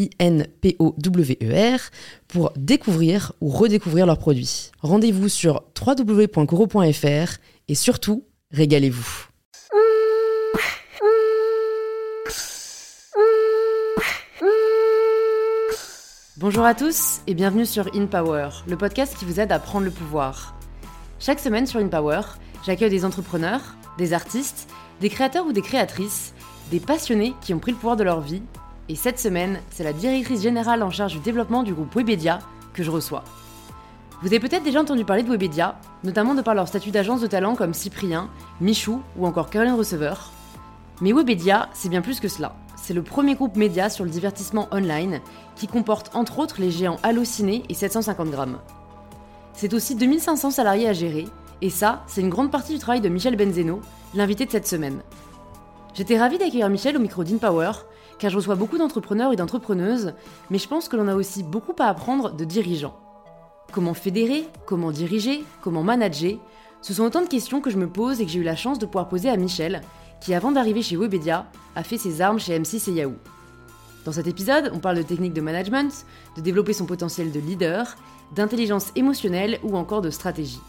I-N-P-O-W-E-R, pour découvrir ou redécouvrir leurs produits. Rendez-vous sur www.coro.fr et surtout, régalez-vous. Bonjour à tous et bienvenue sur InPower, le podcast qui vous aide à prendre le pouvoir. Chaque semaine sur InPower, j'accueille des entrepreneurs, des artistes, des créateurs ou des créatrices, des passionnés qui ont pris le pouvoir de leur vie et cette semaine, c'est la directrice générale en charge du développement du groupe Webedia que je reçois. Vous avez peut-être déjà entendu parler de Webedia, notamment de par leur statut d'agence de talent comme Cyprien, Michou ou encore Caroline Receveur. Mais Webedia, c'est bien plus que cela. C'est le premier groupe média sur le divertissement online qui comporte entre autres les géants Allociné et 750 grammes. C'est aussi 2500 salariés à gérer, et ça, c'est une grande partie du travail de Michel Benzeno, l'invité de cette semaine. J'étais ravie d'accueillir Michel au micro d'InPower car je reçois beaucoup d'entrepreneurs et d'entrepreneuses, mais je pense que l'on a aussi beaucoup à apprendre de dirigeants. Comment fédérer, comment diriger, comment manager, ce sont autant de questions que je me pose et que j'ai eu la chance de pouvoir poser à Michel, qui avant d'arriver chez Webedia, a fait ses armes chez M6 et Yahoo. Dans cet épisode, on parle de techniques de management, de développer son potentiel de leader, d'intelligence émotionnelle ou encore de stratégie.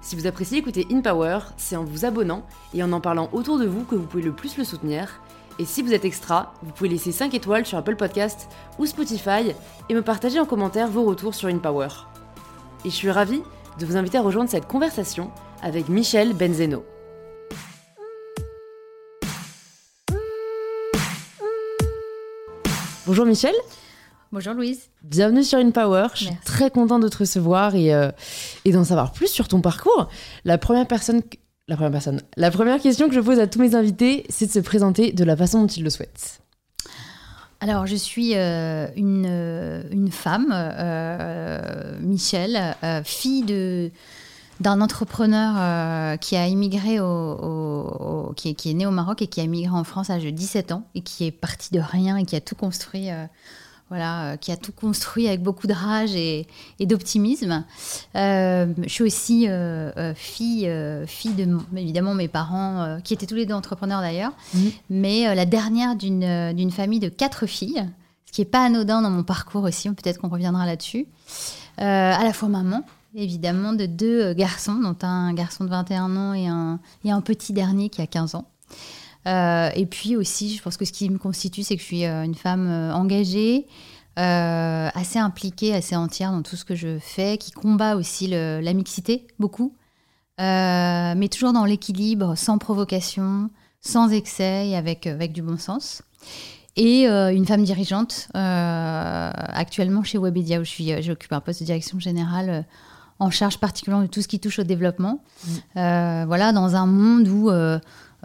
Si vous appréciez écouter InPower, c'est en vous abonnant et en en parlant autour de vous que vous pouvez le plus le soutenir, et si vous êtes extra, vous pouvez laisser 5 étoiles sur Apple Podcast ou Spotify et me partager en commentaire vos retours sur InPower. Et je suis ravie de vous inviter à rejoindre cette conversation avec Michel Benzeno. Bonjour Michel. Bonjour Louise. Bienvenue sur InPower. Je suis très contente de te recevoir et, euh, et d'en savoir plus sur ton parcours. La première personne la première personne. La première question que je pose à tous mes invités, c'est de se présenter de la façon dont ils le souhaitent. Alors, je suis euh, une, euh, une, femme, euh, Michel, fille de d'un entrepreneur qui a immigré au, qui, est, qui, est, né au Maroc et qui a immigré en France à l'âge de 17 ans et qui est parti de rien et qui a tout construit voilà, euh, qui a tout construit avec beaucoup de rage et, d'optimisme. Euh, je suis aussi euh, fille, fille de, évidemment, mes parents, qui étaient tous les deux entrepreneurs d'ailleurs, mhm. mais la dernière d'une famille de quatre filles, ce qui n'est pas anodin dans mon parcours aussi, peut-être qu'on reviendra là-dessus. à la fois maman, évidemment, de deux garçons, dont un garçon de 21 ans et un, et un petit dernier qui a 15 ans. Euh, et puis aussi, je pense que ce qui me constitue, c'est que je suis euh, une femme euh, engagée, assez impliquée, assez entière dans tout ce que je fais, qui combat aussi la mixité beaucoup, mais toujours dans l'équilibre, sans provocation, sans excès et avec, avec du bon sens. Et une femme dirigeante, actuellement chez Webedia, où j'occupe un poste de direction générale en charge particulièrement de tout ce qui touche au développement. Mmh. voilà, dans un monde où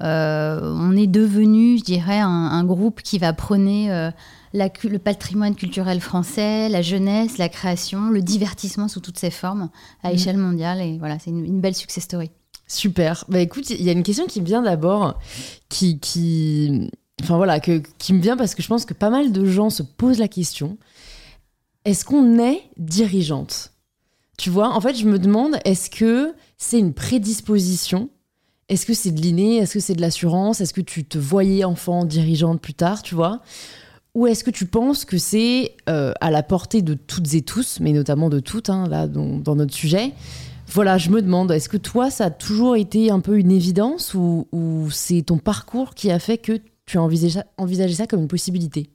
on est devenu, je dirais, un, groupe qui va prôner euh, le patrimoine culturel français, la jeunesse, la création, le divertissement sous toutes ses formes à mhm. échelle mondiale. Et voilà, c'est une, belle success story. Super. Bah écoute, il y a une question qui me vient d'abord, qui, qui, enfin voilà, que, qui me vient parce que je pense que pas mal de gens se posent la question est-ce qu'on est dirigeante? Tu vois, en fait, je me demande est-ce que c'est une prédisposition est-ce que c'est de l'inné? Est-ce que c'est de l'assurance? Est-ce que tu te voyais enfant dirigeante plus tard, tu vois? Ou est-ce que tu penses que c'est euh, à la portée de toutes et tous, mais notamment de toutes, hein, là, dans, notre sujet? Voilà, je me demande, est-ce que toi, ça a toujours été un peu une évidence ou, c'est ton parcours qui a fait que tu as envisagé ça comme une possibilité?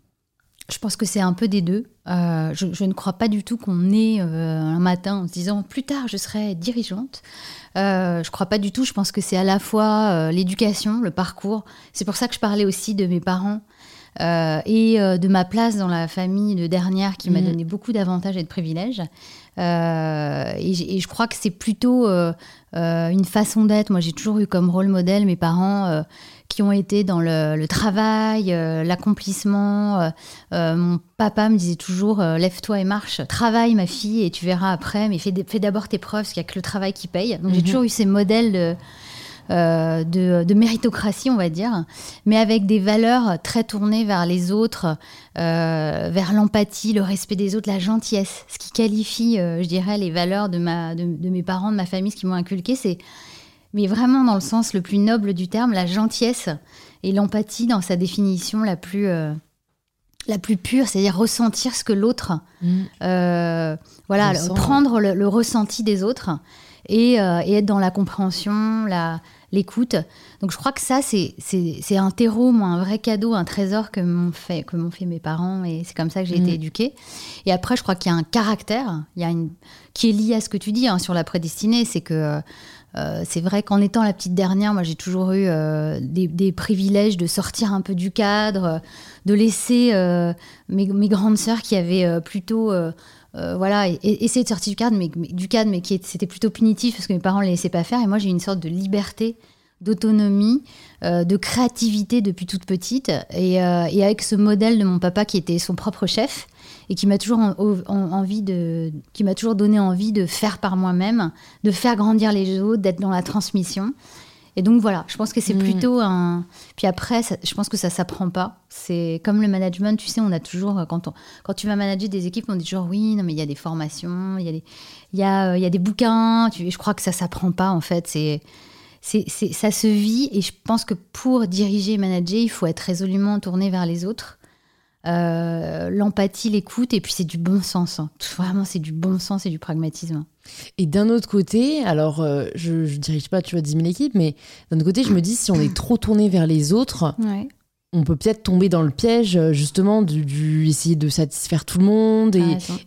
Je pense que c'est un peu des deux. Je, je, ne crois pas du tout qu'on est un matin en se disant plus tard je serai dirigeante. Euh, je crois pas du tout. Je pense que c'est à la fois l'éducation, le parcours. C'est pour ça que je parlais aussi de mes parents euh, et euh, de ma place dans la famille de dernière qui m'a mhm. donné beaucoup d'avantages et de privilèges. Euh, et, je crois que c'est plutôt une façon d'être. Moi, j'ai toujours eu comme rôle modèle mes parents qui ont été dans le, travail, l'accomplissement. mon papa me disait toujours lève-toi et marche, travaille ma fille et tu verras après, mais fais, d'abord tes preuves, parce qu'il n'y a que le travail qui paye. Donc j'ai mhm. toujours eu ces modèles de, euh, de, méritocratie, on va dire, mais avec des valeurs très tournées vers les autres, euh, vers l'empathie, le respect des autres, la gentillesse. Ce qui qualifie, euh, je dirais, les valeurs de, ma, de, mes parents, de ma famille, ce qui m'ont inculqué, c'est, mais vraiment dans le sens le plus noble du terme, la gentillesse et l'empathie dans sa définition la plus la plus pure, c'est-à-dire ressentir ce que l'autre, mmh. voilà, prendre le, ressenti des autres et, et, être dans la compréhension, la, l'écoute. Donc je crois que ça, c'est un terreau, moi, un vrai cadeau, un trésor que m'ont fait, que fait mes parents, et c'est comme ça que j'ai été mm. éduquée. Et après, je crois qu'il y a un caractère, il y a une, qui est lié à ce que tu dis hein, sur la prédestinée, c'est que euh, c'est vrai qu'en étant la petite dernière, moi j'ai toujours eu euh, des, privilèges de sortir un peu du cadre, de laisser euh, mes, grandes sœurs qui avaient plutôt euh, voilà, et, essayer de sortir du cadre, mais, du cadre, mais qui c'était plutôt punitif parce que mes parents ne les laissaient pas faire. Et moi, j'ai une sorte de liberté, d'autonomie, euh, de créativité depuis toute petite. Euh, et, avec ce modèle de mon papa qui était son propre chef et qui m'a toujours envie de, qui m'a toujours donné envie de faire par moi-même, de faire grandir les autres, d'être dans la transmission. Et donc voilà, je pense que c'est mm. plutôt un. Puis après, je pense que ça s'apprend pas. C'est comme le management, tu sais, on a toujours quand on, quand tu vas manager des équipes, on dit toujours oui, non mais il y a des formations, il y a des il y a, il y a des bouquins. Tu, je crois que ça s'apprend pas en fait. C'est c'est, ça se vit et je pense que pour diriger et manager, il faut être résolument tourné vers les autres. Euh, l'empathie, l'écoute, et puis c'est du bon sens. Hein. Vraiment, c'est du bon sens et du pragmatisme. Et d'un autre côté, alors euh, je, ne dirige pas, tu vois, 10 000 équipes, mais d'un autre côté, je me dis, si on est trop tourné vers les autres, on peut peut-être tomber dans le piège, justement, du, essayer de satisfaire tout le monde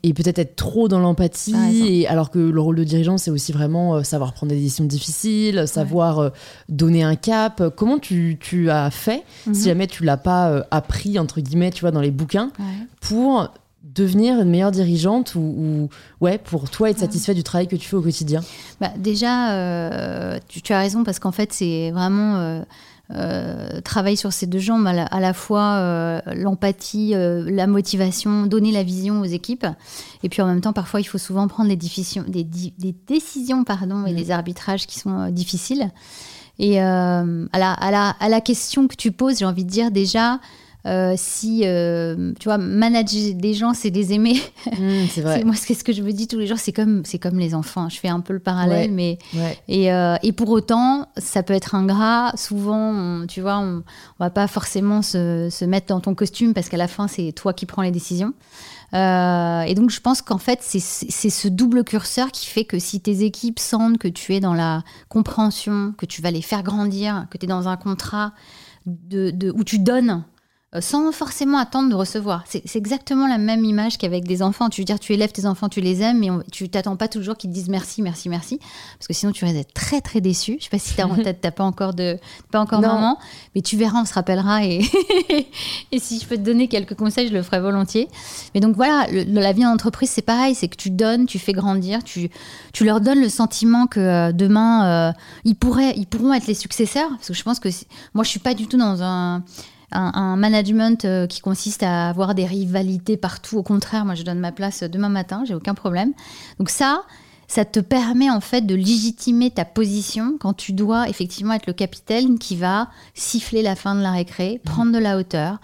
et, peut-être être trop dans l'empathie. Alors que le rôle de dirigeant, c'est aussi vraiment euh, savoir prendre des décisions difficiles, savoir euh, donner un cap. Comment tu, as fait, si mhm. jamais tu l'as pas appris, entre guillemets, tu vois, dans les bouquins, pour devenir une meilleure dirigeante ou, ouais pour toi être satisfait du travail que tu fais au quotidien? Bah, Déjà, euh, tu, as raison parce qu'en fait c'est vraiment euh, euh, travailler sur ces deux jambes, à la, fois l'empathie, la motivation, donner la vision aux équipes et puis en même temps parfois il faut souvent prendre des, décisions, des, décisions pardon, et mm. des arbitrages qui sont difficiles. Et à la, à, la, à la question que tu poses, j'ai envie de dire déjà euh, si, euh, tu vois, manager des gens, c'est les aimer. Mmh, c'est vrai. moi, c'est ce que je me dis tous les jours, c'est comme, c'est comme les enfants. Je fais un peu le parallèle, mais. Et, euh, et, pour autant, ça peut être ingrat. Souvent, tu vois, on, on va pas forcément se, se, mettre dans ton costume parce qu'à la fin, c'est toi qui prends les décisions. et donc, je pense qu'en fait, c'est ce double curseur qui fait que si tes équipes sentent que tu es dans la compréhension, que tu vas les faire grandir, que tu es dans un contrat de, de, où tu donnes sans forcément attendre de recevoir. C'est exactement la même image qu'avec des enfants. Tu veux dire, tu élèves tes enfants, tu les aimes, mais tu t'attends pas toujours qu'ils te disent merci, merci, merci, parce que sinon tu vas être très très déçu. Je sais pas si tu en tête, t'as pas encore de, pas encore maman, mais tu verras, on se rappellera et et si je peux te donner quelques conseils, je le ferai volontiers. Mais donc voilà, la vie en entreprise, c'est pareil, c'est que tu donnes, tu fais grandir, tu tu leur donnes le sentiment que euh, demain euh, ils pourraient, ils pourront être les successeurs, parce que je pense que moi je suis pas du tout dans un un, management euh, qui consiste à avoir des rivalités partout. Au contraire, moi, je donne ma place demain matin, j'ai aucun problème. Donc ça, ça te permet en fait de légitimer ta position quand tu dois effectivement être le capitaine qui va siffler la fin de la récré, mmh. prendre de la hauteur.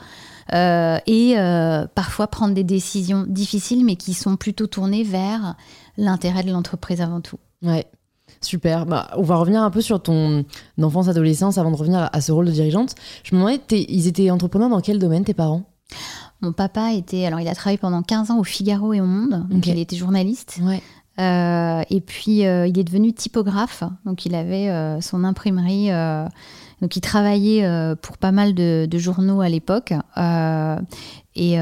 Euh, et euh, parfois prendre des décisions difficiles, mais qui sont plutôt tournées vers l'intérêt de l'entreprise avant tout. Ouais, Super. Bah, on va revenir un peu sur ton enfance-adolescence avant de revenir à ce rôle de dirigeante. Je me demandais, ils étaient entrepreneurs dans quel domaine, tes parents? Mon papa était. Alors, il a travaillé pendant 15 ans au Figaro et au Monde. Donc, il était journaliste. Ouais. Euh, et puis, euh, il est devenu typographe. Donc, il avait euh, son imprimerie Donc il travaillait pour pas mal de, journaux à l'époque. Et,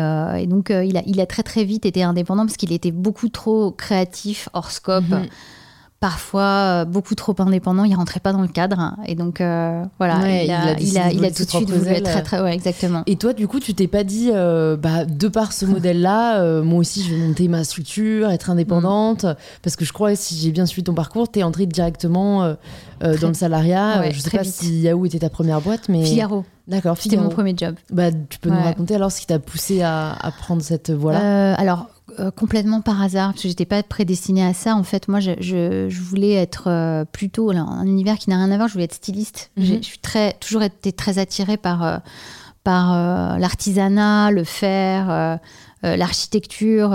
donc il, a, il a très très vite été indépendant parce qu'il était beaucoup trop créatif, hors scope. Mhm parfois euh, beaucoup trop indépendant, il rentrait pas dans le cadre. Et donc, euh, voilà, il, a, il, a, il, a, tout de suite voulu être très, très, ouais, exactement. Et toi, du coup, tu t'es pas dit, euh, bah, de par ce modèle-là, moi aussi, je vais monter ma structure, être indépendante. Parce que je crois, si j'ai bien suivi ton parcours, tu es entrée directement dans le salariat. je sais pas si Yahoo était ta première boîte, mais. Figaro. D'accord, C'était mon premier job. Bah, tu peux nous raconter alors ce qui t'a poussé à, à, prendre cette voie-là? Alors, euh, complètement par hasard, parce que j'étais pas prédestinée à ça. En fait, moi, je, je, voulais être euh, plutôt un univers qui n'a rien à voir. Je voulais être styliste. Mhm. Je suis très, toujours été très attirée par, euh, par l'artisanat, le fer, l'architecture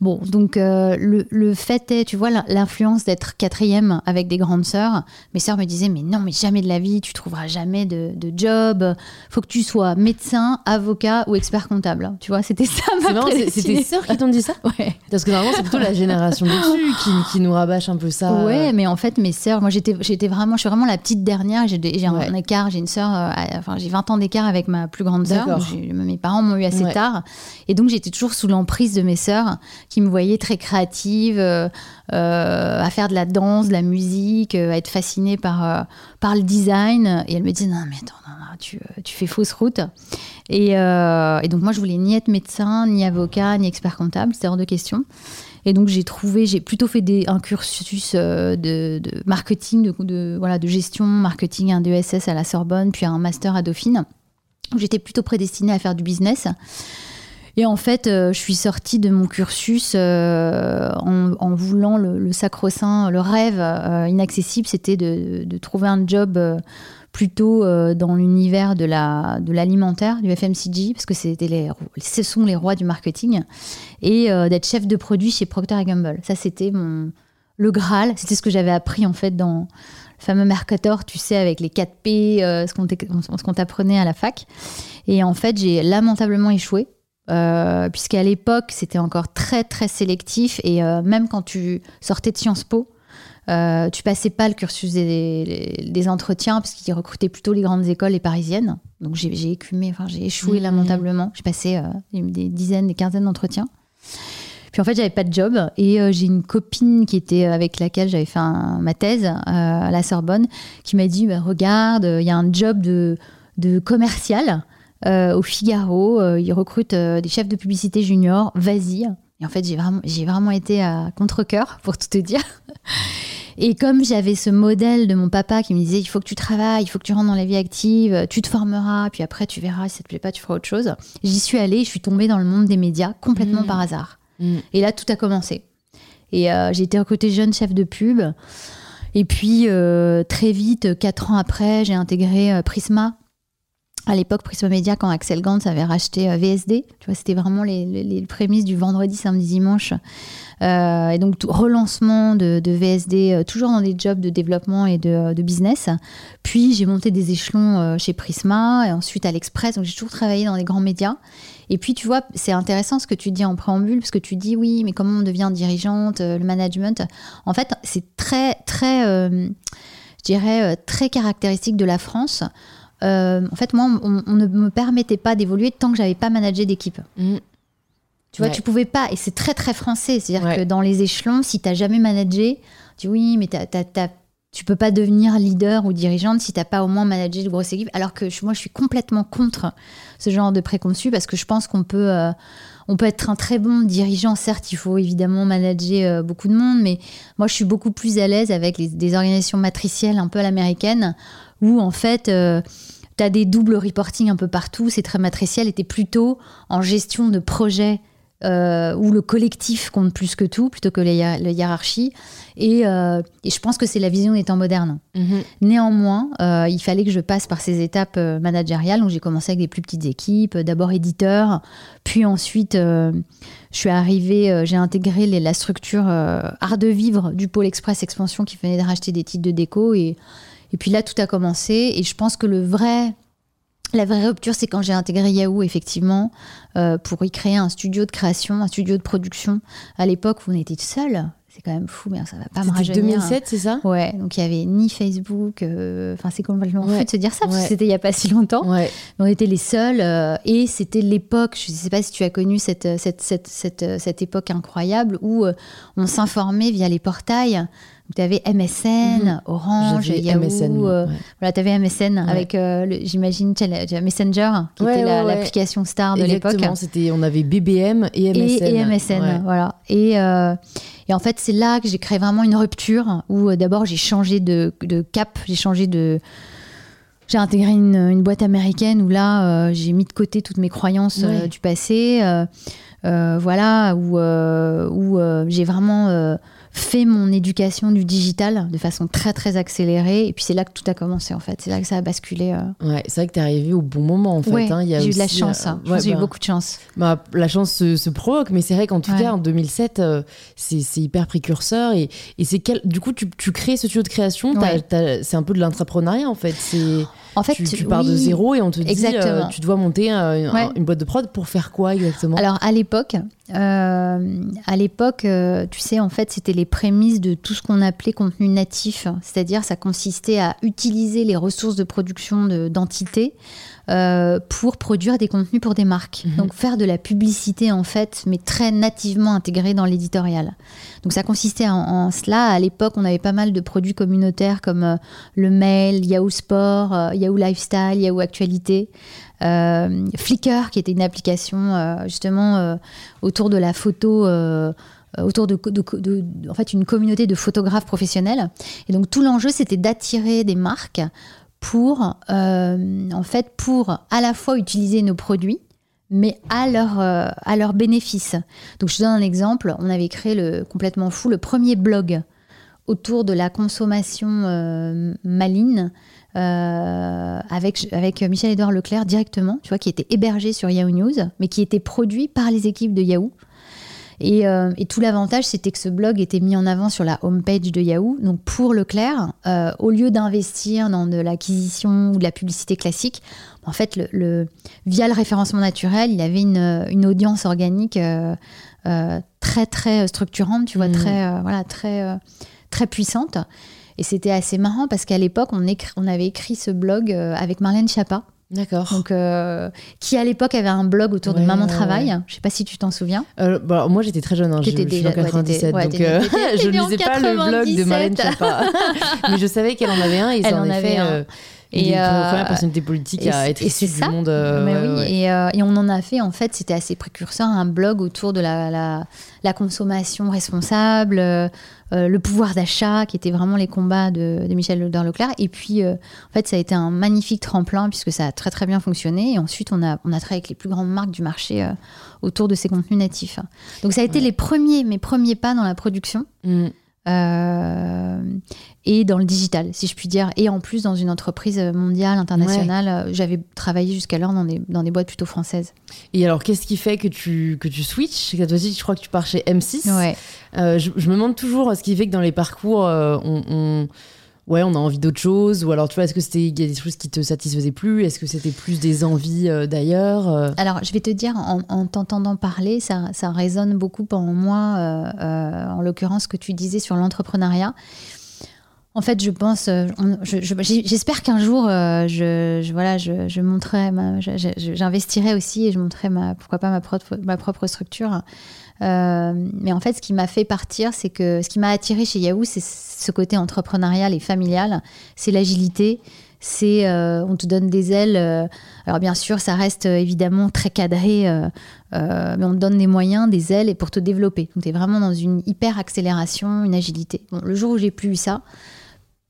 Bon, donc euh, le, fait est, tu vois, l'influence d'être quatrième avec des grandes sœurs. Mes sœurs me disaient, mais non, mais jamais de la vie, tu trouveras jamais de, de job. Faut que tu sois médecin, avocat ou expert comptable. Tu vois, c'était ça ma C'est tes sœurs qui t'ont dit ça? Ouais. Parce que normalement, c'est plutôt la génération dessus qui, qui, nous rabâche un peu ça. Ouais, mais en fait, mes sœurs, moi, j'étais, j'étais vraiment, je suis vraiment la petite dernière. J'ai, un écart, j'ai une sœur, euh, enfin, j'ai 20 ans d'écart avec ma plus grande sœur. Mes parents m'ont eu assez tard. Et donc, j'étais toujours sous l'emprise de mes sœurs qui me voyait très créative, euh, euh, à faire de la danse, de la musique, euh, à être fascinée par, par le design. Et elle me dit non mais attends, tu, tu, fais fausse route. Et, donc moi je voulais ni être médecin, ni avocat, ni expert comptable, c'était hors de question. Et donc j'ai trouvé, j'ai plutôt fait un cursus de, marketing, de, voilà, de gestion, marketing, un DESS à la Sorbonne, puis un master à Dauphine. J'étais plutôt prédestinée à faire du business. Et en fait, euh, je suis sortie de mon cursus euh, en, voulant le, sacro-saint, le rêve euh, inaccessible, c'était de, trouver un job plutôt dans l'univers de la de l'alimentaire, du FMCG, parce que c'était les, ce sont les rois du marketing, et d'être chef de produit chez Procter Gamble. Ça, c'était mon le Graal. C'était ce que j'avais appris en fait dans le fameux Mercator, tu sais, avec les 4 P, ce qu'on t'apprenait à la fac. Et en fait, j'ai lamentablement échoué. Euh, puisqu'à l'époque, c'était encore très, très sélectif. Et euh, même quand tu sortais de Sciences Po, euh, tu passais pas le cursus des, entretiens, parce qu'ils recrutaient plutôt les grandes écoles et parisiennes. Donc j'ai écumé, enfin j'ai échoué mmh. lamentablement. J'ai passé des dizaines, des quinzaines d'entretiens. Puis en fait, j'avais pas de job et j'ai une copine qui était avec laquelle j'avais fait ma thèse à la Sorbonne qui m'a dit bah, Regarde, il y a un job de, de commercial au Figaro. Euh, ils recrutent euh, des chefs de publicité juniors. Vas-y. Et en fait, j'ai vraiment, j'ai vraiment été à contre-coeur, pour tout te dire. Et comme j'avais ce modèle de mon papa qui me disait il faut que tu travailles, il faut que tu rentres dans la vie active, tu te formeras, puis après tu verras, si ça te plaît pas, tu feras autre chose. J'y suis allée, je suis tombée dans le monde des médias complètement mmh. par hasard. Mmh. Et là, tout a commencé. Et j'ai été recrutée jeune chef de pub. Et puis, très vite, quatre ans après, j'ai intégré Prisma, à l'époque Prisma Media quand Axel Gantz avait racheté euh, VSD. Tu vois, c'était vraiment les, prémices du vendredi, samedi, dimanche. Euh, et donc relancement de, VSD, euh, toujours dans des jobs de développement et de, business. Puis j'ai monté des échelons chez Prisma et ensuite à l'Express. Donc j'ai toujours travaillé dans les grands médias. Et puis tu vois, c'est intéressant ce que tu dis en préambule, parce que tu dis oui, mais comment on devient dirigeante, le management? En fait, c'est très très, je dirais très caractéristique de la France. Euh, en fait, moi, on, ne me permettait pas d'évoluer tant que j'avais pas managé d'équipe. Mm. Tu vois, tu pouvais pas, et c'est très très français. C'est-à-dire que dans les échelons, si tu n'as jamais managé, tu dis oui, mais tu tu peux pas devenir leader ou dirigeante si tu n'as pas au moins managé de grosses équipes. Alors que moi, je suis complètement contre ce genre de préconçu parce que je pense qu'on peut, euh, on peut être un très bon dirigeant. Certes, il faut évidemment manager euh, beaucoup de monde, mais moi, je suis beaucoup plus à l'aise avec des organisations matricielles un peu à l'américaine où en fait, euh, tu as des doubles reporting un peu partout, c'est très matriciel, et tu plutôt en gestion de projet euh, où le collectif compte plus que tout, plutôt que la, hiérarchie. Euh, et, je pense que c'est la vision des temps modernes. Mhm. Néanmoins, il fallait que je passe par ces étapes managériales. Donc j'ai commencé avec des plus petites équipes, d'abord éditeur, puis ensuite je suis arrivée, j'ai intégré la structure Art de Vivre du Pôle Express Expansion qui venait de racheter des titres de déco. Et et puis là, tout a commencé. Et je pense que le vrai, la vraie rupture, c'est quand j'ai intégré Yahoo, effectivement, euh, pour y créer un studio de création, un studio de production. À l'époque où on était seul, c'est quand même fou, mais ça va pas me C'était rajeunir. 2007, c'est ça? Ouais, donc il y avait ni Facebook, euh, enfin c'est complètement Ouais. fou de se dire ça, parce Ouais. que c'était il y a pas si longtemps. Ouais. On était les seuls, euh, et c'était l'époque, je ne sais pas si tu as connu cette, cette, cette, cette, cette époque incroyable où on s'informait via les portails. Tu avais MSN, Orange, J'avais Yahoo. MSN, euh, ouais. Voilà, tu avais MSN avec, euh, j'imagine, la- Messenger, qui Ouais, était la- ouais, ouais. l'application star de l'époque. Exactement, c'était, on avait BBM et MSN. Et, et MSN, Ouais. voilà. Et, euh, et en fait, c'est là que j'ai créé vraiment une rupture où euh, d'abord j'ai changé de, de cap, j'ai changé de. J'ai intégré une, une boîte américaine où là, euh, j'ai mis de côté toutes mes croyances euh, Ouais. du passé. euh, euh, voilà, où, euh, où euh, j'ai vraiment euh, fait mon éducation du digital de façon très très accélérée. Et puis c'est là que tout a commencé en fait. C'est là que ça a basculé. euh. Ouais, c'est vrai que t'es arrivé au bon moment en fait. Ouais, hein. Il y a j'ai eu de la chance. euh, hein. Ouais, j'ai eu bah, beaucoup de chance. bah, la chance se, se provoque, mais c'est vrai qu'en tout cas en 2007, euh, c'est, c'est hyper précurseur et, et c'est quel, du coup tu, tu crées ce studio de création. c'est un peu de l'entrepreneuriat en fait. C'est En fait, tu, tu pars de zéro et on te dit euh, tu dois monter euh, Ouais. une boîte de prod pour faire quoi exactement? Alors à l'époque, euh, à l'époque, euh, tu sais, en fait, c'était les prémices de tout ce qu'on appelait contenu natif, c'est-à-dire ça consistait à utiliser les ressources de production de- d'entités euh, pour produire des contenus pour des marques. Mhm. Donc faire de la publicité en fait, mais très nativement intégrée dans l'éditorial. Donc ça consistait en, en cela. À l'époque, on avait pas mal de produits communautaires comme euh, le mail, Yahoo Sport, euh, Yahoo Lifestyle, Yahoo Actualité. Flickr, qui était une application justement autour de la photo, autour de, de- de- de- en fait, une communauté de photographes professionnels. Et donc tout l'enjeu, c'était d'attirer des marques pour, euh, en fait, pour à la fois utiliser nos produits, mais à leur, euh, à leur bénéfice. Donc je donne un exemple. On avait créé le complètement fou le premier blog autour de la consommation euh, maligne avec, avec Michel-Édouard Leclerc directement, tu vois, qui était hébergé sur Yahoo News, mais qui était produit par les équipes de Yahoo. Et, euh, et tout l'avantage, c'était que ce blog était mis en avant sur la homepage de Yahoo. Donc pour Leclerc, euh, au lieu d'investir dans de l'acquisition ou de la publicité classique, en fait, le, le- via le référencement naturel, il avait une, une audience organique euh, euh, très très structurante, tu vois, Mhm. très voilà, très très puissante. Et c'était assez marrant parce qu'à l'époque, on, avait écrit ce blog avec Marlène Schiappa, D'accord. donc, euh, qui à l'époque avait un blog autour de Maman Travail. ouais. Je sais pas si tu t'en souviens. Euh, bah, moi j'étais très jeune, hein, je, suis en ouais, t'étais- 97, ouais, donc euh, je en lisais pas le blog de Marlène 97. Schiappa. mais je savais qu'elle en avait un et Elle en en avait effet un. euh, Et, euh, premières personnalités politiques et à être et issue du ça. monde. Mais ouais, oui, ouais. Et, et on en a fait, en fait, c'était assez précurseur, un blog autour de la, la, la consommation responsable, le pouvoir d'achat, qui étaient vraiment les combats de, de Michel Leclerc. Et puis, euh, en fait, ça a été un magnifique tremplin, puisque ça a très très bien fonctionné. Et ensuite, on a, on a travaillé avec les plus grandes marques du marché euh, autour de ces contenus natifs. Donc, ça a été les premiers, mes premiers pas dans la production. Mm. Euh, et dans le digital, si je puis dire. Et en plus, dans une entreprise mondiale, internationale, euh, j'avais travaillé jusqu'alors dans des, dans des boîtes plutôt françaises. Et alors qu'est-ce qui fait que tu, que tu switches? Je crois que tu pars chez M6. Ouais. Euh, je, je me demande toujours ce qui fait que dans les parcours, on, on- ouais, on a envie d'autre chose. Ou alors, tu vois, est-ce que c'était y a des choses qui te satisfaisaient plus Est-ce que c'était plus des envies euh, d'ailleurs Euh, Alors, je vais te dire, en, en t'entendant parler, ça, ça résonne beaucoup en moi, euh, en l'occurrence, ce que tu disais sur l'entrepreneuriat. En fait, je pense, euh, j'espère qu'un jour, euh, je, voilà, je, montrerai, j'investirai aussi et je montrerai ma, pourquoi pas ma propre, structure. Euh, mais en fait, ce qui m'a fait partir, c'est que ce qui m'a attiré chez Yahoo, c'est ce côté entrepreneurial et familial, c'est l'agilité, c'est on te donne des ailes. alors bien sûr, ça reste évidemment très cadré, mais on te donne des moyens, des ailes et pour te développer. Donc tu es vraiment dans une hyper accélération, une agilité. Bon, le jour où j'ai plus eu ça,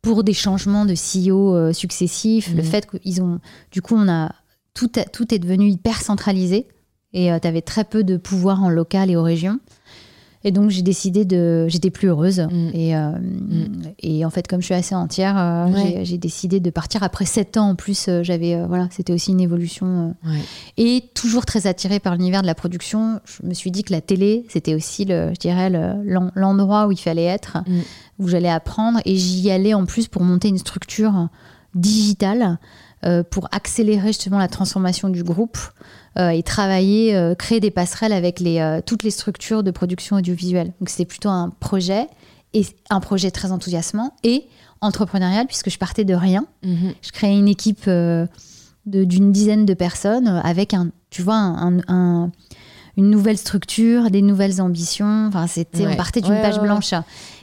pour des changements de CEO euh, successifs, le Mhm. fait qu'ils ont, du coup, on a tout, a- tout est devenu hyper centralisé et tu avais très peu de pouvoir en local et aux régions. Et donc j'ai décidé de, j'étais plus heureuse Mm. et euh, et en fait comme je suis assez entière, euh, Ouais. j'ai- décidé de partir après sept ans en plus. euh, J'avais euh, voilà, c'était aussi une évolution ouais. et toujours très attirée par l'univers de la production. Je me suis dit que la télé c'était aussi le, je dirais le- l'en- l'endroit où il fallait être, Mm. où j'allais apprendre et j'y allais en plus pour monter une structure digitale pour accélérer justement la transformation du groupe euh, et travailler, euh, créer des passerelles avec les, euh, toutes les structures de production audiovisuelle. Donc c'était plutôt un projet et un projet très enthousiasmant et entrepreneurial puisque je partais de rien. Mhm. Je créais une équipe euh, d'une dizaine de personnes euh, avec un, tu vois, un, un- une nouvelle structure, des nouvelles ambitions. Enfin, c'était, on partait d'une Ouais, page ouais, ouais. blanche.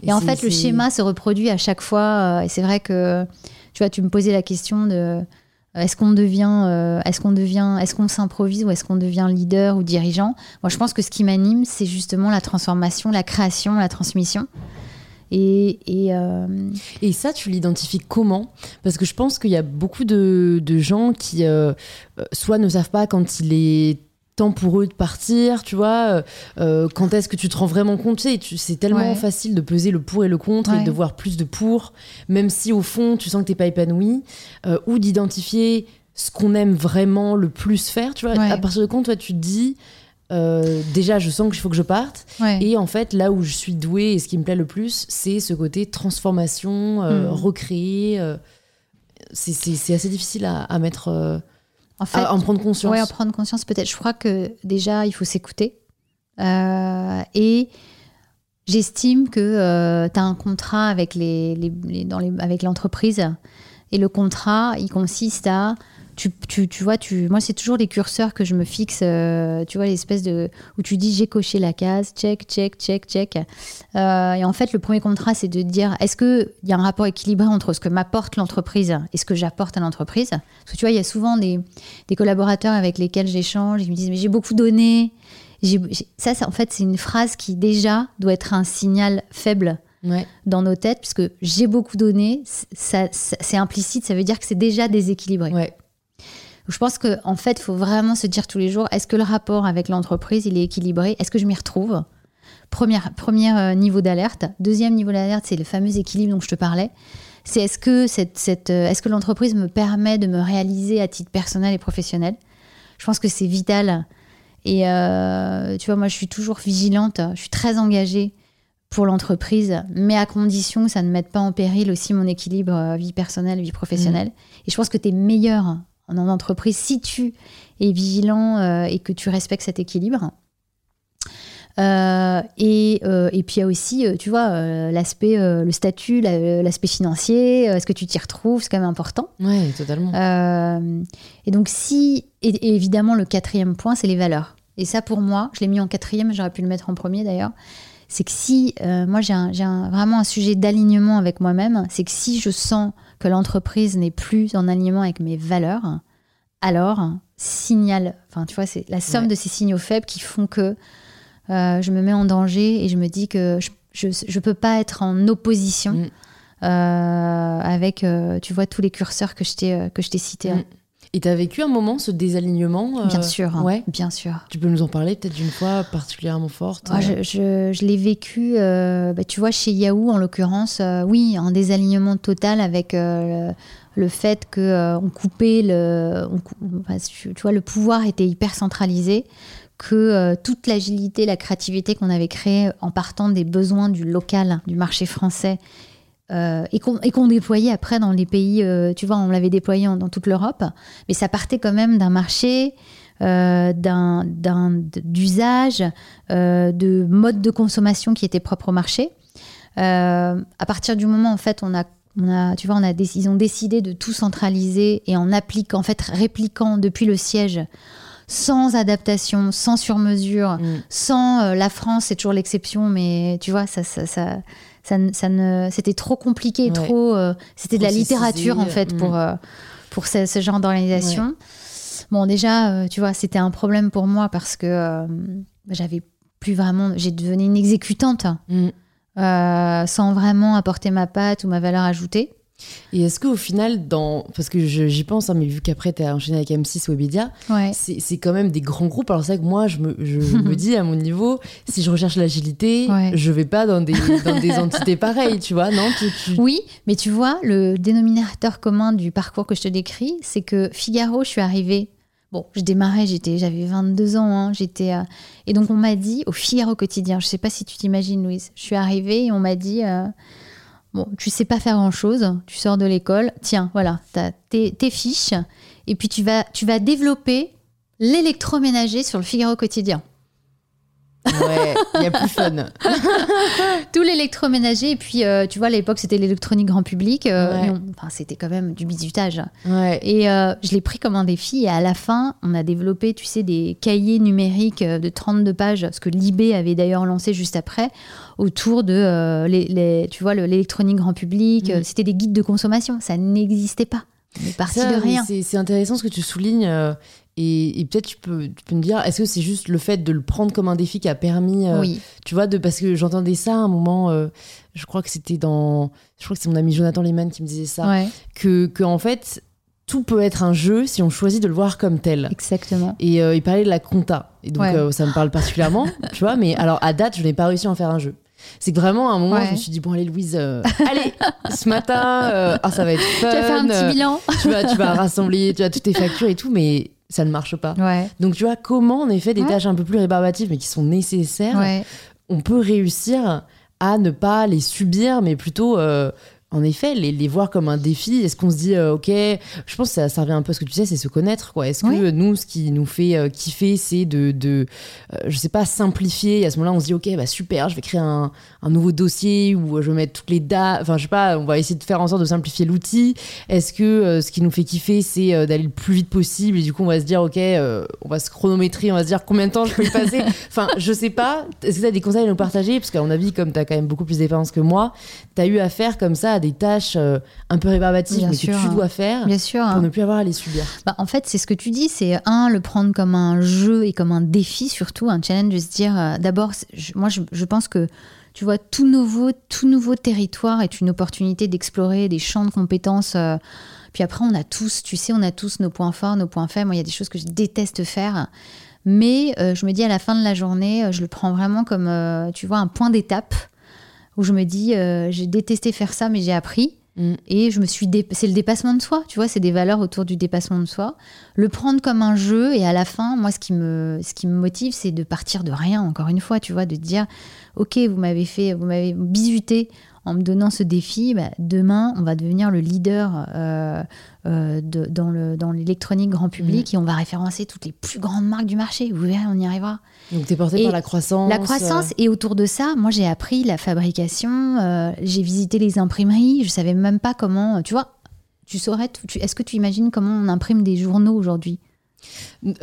Et, en fait, le schéma se reproduit à chaque fois. euh, et c'est vrai que, tu vois, tu me posais la question de euh, est-ce qu'on devient, euh, est-ce qu'on devient, est-ce qu'on s'improvise ou est-ce qu'on devient leader ou dirigeant? Moi, je pense que ce qui m'anime, c'est justement la transformation, la création, la transmission. Et, et, euh, Et ça, tu l'identifies comment? Parce que je pense qu'il y a beaucoup de, de gens qui, euh, euh, soit ne savent pas quand il est temps pour eux de partir, tu vois, euh, euh, quand est-ce que tu te rends vraiment compte, tu sais, tu- c'est tellement Ouais. facile de peser le pour et le contre et de voir plus de pour, même si au fond tu sens que t'es pas épanoui, euh, ou d'identifier ce qu'on aime vraiment le plus faire, tu vois, Ouais. à partir de quand toi tu te dis, euh, déjà je sens qu'il faut que je parte, et en fait, là où je suis douée et ce qui me plaît le plus, c'est ce côté transformation, Mm. recréer. c'est- c'est c'est assez difficile à, à mettre, en fait, à en prendre conscience. Ouais, en prendre conscience peut-être. Je crois que déjà, il faut s'écouter. Euh, et j'estime que tu as un contrat avec, les, les- les- les, avec l'entreprise. Et le contrat, il consiste à... Tu, tu, tu vois, tu, moi, c'est toujours les curseurs que je me fixe, euh, tu vois, l'espèce de... où tu dis j'ai coché la case, check, check, check, check. Euh, et en fait, le premier contrat, c'est de dire est-ce qu'il y a un rapport équilibré entre ce que m'apporte l'entreprise et ce que j'apporte à l'entreprise? Parce que tu vois, il y a souvent des, des collaborateurs avec lesquels j'échange, ils me disent mais j'ai beaucoup donné. Ça, ça, en fait, c'est une phrase qui déjà doit être un signal faible Ouais. dans nos têtes, puisque j'ai beaucoup donné, ça- c'est implicite, ça veut dire que c'est déjà déséquilibré. Ouais. Je pense qu'en en fait, il faut vraiment se dire tous les jours, est-ce que le rapport avec l'entreprise, il est équilibré? Est-ce que je m'y retrouve? Premier, premier euh, niveau d'alerte. Deuxième niveau d'alerte, c'est le fameux équilibre dont je te parlais. C'est est-ce que, cette, cette, euh, est-ce que l'entreprise me permet de me réaliser à titre personnel et professionnel? Je pense que c'est vital. Et euh, tu vois, moi, je suis toujours vigilante, je suis très engagée pour l'entreprise, mais à condition que ça ne mette pas en péril aussi mon équilibre vie personnelle, vie professionnelle. Et je pense que tu es meilleur en entreprise si tu es vigilant euh, et que tu respectes cet équilibre. Euh, et, euh, et puis il y a aussi, tu vois, l'aspect, le statut, la- l'aspect financier, est-ce que tu t'y retrouves, c'est quand même important. Ouais, totalement. Et donc si, et, et évidemment le quatrième point, c'est les valeurs. Et ça pour moi, je l'ai mis en quatrième, j'aurais pu le mettre en premier d'ailleurs. C'est que si, moi j'ai un- j'ai un- vraiment un sujet d'alignement avec moi-même, c'est que si je sens que l'entreprise n'est plus en alignement avec mes valeurs, alors signal, enfin tu vois, c'est la somme Ouais. de ces signaux faibles qui font que euh, je me mets en danger et je me dis que je ne peux pas être en opposition Mm. euh, avec, euh, tu vois, tous les curseurs que je t'ai cités. hein. Et t'as vécu un moment ce désalignement euh, Bien sûr, hein, Ouais. bien sûr. Tu peux nous en parler peut-être d'une fois particulièrement forte Moi, euh, je, je- je l'ai vécu, euh, bah, tu vois, chez Yahoo en l'occurrence, oui, un désalignement total avec le, le fait euh, on coupait le, on tu tu vois, le pouvoir était hyper centralisé, que euh, toute l'agilité, la créativité qu'on avait créée en partant des besoins du local, du marché français. Euh, et qu'on déployait après dans les pays, euh, tu vois, on l'avait déployé en- dans toute l'Europe, mais ça partait quand même d'un marché, euh, d'usage, euh, de mode de consommation qui était propre au marché. À partir du moment en fait on a, on a tu vois on a déc- ils ont décidé de tout centraliser et en appliquant en fait répliquant depuis le siège sans adaptation, sans surmesure, Mm. sans euh, la France c'est toujours l'exception mais tu vois ça ça ça, ça, ça ne c'était trop compliqué Ouais. trop euh, c'était de la littérature en fait mm. pour euh, pour ce, ce genre d'organisation. Bon, déjà, euh, tu vois, c'était un problème pour moi parce que euh, j'avais plus vraiment. J'ai devenu une exécutante Mm. euh, sans vraiment apporter ma patte ou ma valeur ajoutée. Et est-ce qu'au final, dans... parce que j'y pense, hein, mais vu qu'après tu as enchaîné avec M6 Webedia, Ouais. c'est c'est quand même des grands groupes. Alors c'est vrai que moi, je me, je me dis à mon niveau, si je recherche l'agilité, Ouais. je vais pas dans des, dans des entités pareilles, tu vois, non tu, tu- Oui, mais tu vois, le dénominateur commun du parcours que je te décris, c'est que Figaro, je suis arrivée. Bon, je démarrais, j'étais, j'avais 22 ans, hein, j'étais, euh, et donc on m'a dit au Figaro quotidien. Je sais pas si tu t'imagines, Louise. Je suis arrivée et on m'a dit, euh, bon, tu sais pas faire grand chose, tu sors de l'école, tiens, voilà, t'as tes, tes fiches, et puis tu tu vas développer l'électroménager sur le Figaro quotidien. Ouais, il y a plus fun. Tout l'électroménager. Et puis, euh, tu vois, à l'époque, c'était l'électronique grand public. euh, Ouais. enfin, c'était quand même du bizutage. Ouais. Et euh, je l'ai pris comme un défi. Et à la fin, on a développé, tu sais, des cahiers numériques de 32 pages, ce que l'IB avait d'ailleurs lancé juste après, autour de, les, les- tu vois, le- l'électronique grand public. Euh, C'était des guides de consommation. Ça n'existait pas. Parti de rien. c'est- intéressant ce que tu soulignes. euh, et et peut-être tu peux, tu peux me dire, est-ce que c'est juste le fait de le prendre comme un défi qui a permis, euh, Oui, tu vois, de parce que j'entendais ça à un moment, euh, je crois que c'était dans, je crois que c'est mon ami Jonathan Lehman qui me disait ça, ouais, que, que en fait tout peut être un jeu si on choisit de le voir comme tel. exactement. Et il parlait de la compta. Et donc, Ouais. ça me parle particulièrement, tu vois. Mais alors, à date, je n'ai pas réussi à en faire un jeu. C'est que vraiment, à un moment, Ouais. je me suis dit, bon, allez, Louise, euh, allez, ce matin, euh, ah, ça va être fun. Tu vas faire un petit bilan. tu, vas, tu vas rassembler tu as toutes tes factures et tout, mais ça ne marche pas. Ouais, Donc, tu vois, comment, en effet, des Ouais. tâches un peu plus rébarbatives, mais qui sont nécessaires, on peut réussir à ne pas les subir, mais plutôt, euh, en effet, les, les voir comme un défi. Est-ce qu'on se dit, euh, ok, je pense que ça, ça revient un peu à ce que tu sais, c'est se connaître, quoi. Est-ce que Oui. nous, ce qui nous fait euh, kiffer, c'est de, de euh, je sais pas, simplifier. Et à ce moment-là, on se dit, ok, bah super, je vais créer un, un nouveau dossier où je vais mettre toutes les dates. Enfin, je sais pas, on va essayer de faire en sorte de simplifier l'outil. Est-ce que euh, ce qui nous fait kiffer, c'est d'aller le plus vite possible et du coup, on va se dire, ok, on va se chronométrer, on va se dire combien de temps je peux y passer. enfin, je sais pas. Est-ce que tu as des conseils à nous partager? Parce qu'à mon avis, comme tu as quand même beaucoup plus d'expérience que moi, tu as eu affaire comme ça à des tâches euh, un peu rébarbatives, Bien mais sûr, que tu hein. dois faire Bien sûr. pour ne plus avoir à les subir. Bah, en fait, c'est ce que tu dis, c'est un, le prendre comme un jeu et comme un défi surtout, un challenge, de se dire, euh, d'abord, moi je, je pense que, tu vois, tout nouveau, tout nouveau territoire est une opportunité d'explorer des champs de compétences. euh, puis après, on a tous, tu sais, on a tous nos points forts, nos points faibles. Moi, il y a des choses que je déteste faire. Mais euh, je me dis à la fin de la journée, je le prends vraiment comme, euh, tu vois, un point d'étape où je me dis, euh, j'ai détesté faire ça, mais j'ai appris. Mm. Et je me suis dé- c'est le dépassement de soi, tu vois, c'est des valeurs autour du dépassement de soi. Le prendre comme un jeu et à la fin, moi, ce qui me, ce qui me motive, c'est de partir de rien, encore une fois, tu vois, de dire, ok, vous m'avez fait, vous m'avez bisuté en me donnant ce défi, bah, demain, on va devenir le leader euh, euh, de- dans le- dans l'électronique grand public et on va référencer toutes les plus grandes marques du marché. Vous verrez, on y arrivera. Donc, tu es porté par la croissance. La croissance, et autour de ça, moi j'ai appris la fabrication, euh, j'ai visité les imprimeries, je savais même pas comment, tu vois, tu saurais, est-ce que tu imagines comment on imprime des journaux aujourd'hui?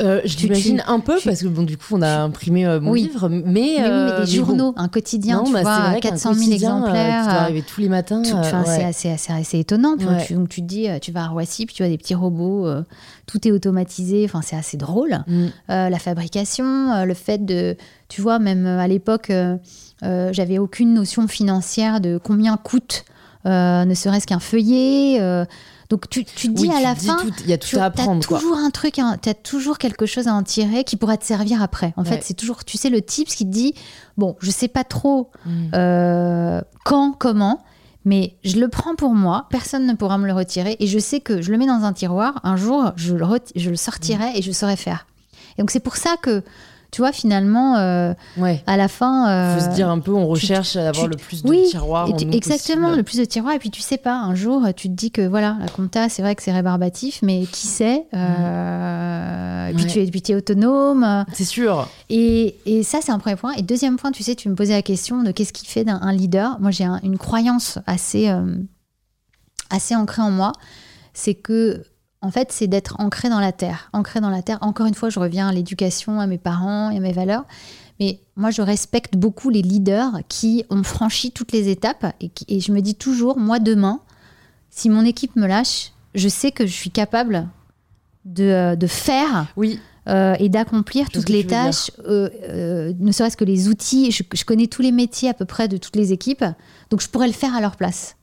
Euh, je t'imagine un peu parce que bon, du coup, on a imprimé euh, mon Oui. livre, mais, mais, oui, mais euh, des bon. journaux, un quotidien, Non, tu bah, vois, vrai qu'un 400 000 quotidien, euh, exemplaires. qui arriver tous les matins. enfin, c'est ouais. assez, assez, assez étonnant. tu. Ouais. Donc tu te dis, tu vas à Roissy, puis tu as des petits robots, tout est automatisé, enfin c'est assez drôle. Mm. La fabrication, le fait de, tu vois, même à l'époque, j'avais aucune notion financière de combien coûte, ne serait-ce qu'un feuillet. Donc tu, tu dis Oui, à tu la dis fin, il y a tout tu à as apprendre. quoi. toujours un truc, tu as toujours quelque chose à en tirer qui pourra te servir après. En Ouais. fait, c'est toujours, tu sais, le tips qui te dit, bon, je sais pas trop Mm. euh, quand, comment, mais je le prends pour moi, personne ne pourra me le retirer, et je sais que je le mets dans un tiroir, un jour, je le, je le sortirai et je saurai faire. Et donc c'est pour ça que, tu vois, finalement, euh, Ouais. à la fin... Il faut euh, se dire un peu, on recherche à avoir tu- le plus de oui, tiroirs. en tu- nous exactement, possible. le plus de tiroirs. Et puis tu sais pas, un jour, tu te dis que voilà, la compta, c'est vrai que c'est rébarbatif, mais qui sait euh, Et puis Ouais. tu es, puis es autonome. euh, C'est sûr. Et, et ça, c'est un premier point. Et deuxième point, tu sais, tu me posais la question de qu'est-ce qui fait d'un un leader. Moi, j'ai un- une croyance assez, euh, assez ancrée en moi. C'est que, en fait, c'est d'être ancré dans la terre. Ancré dans la terre. Encore une fois, je reviens à l'éducation, à mes parents et à mes valeurs. Mais moi, je respecte beaucoup les leaders qui ont franchi toutes les étapes. Et, qui- et je me dis toujours, moi, demain, si mon équipe me lâche, je sais que je suis capable de, euh, de faire Oui. euh, et d'accomplir toutes les tâches, euh, euh, ne serait-ce que les outils. Je, je connais tous les métiers à peu près de toutes les équipes, donc je pourrais le faire à leur place.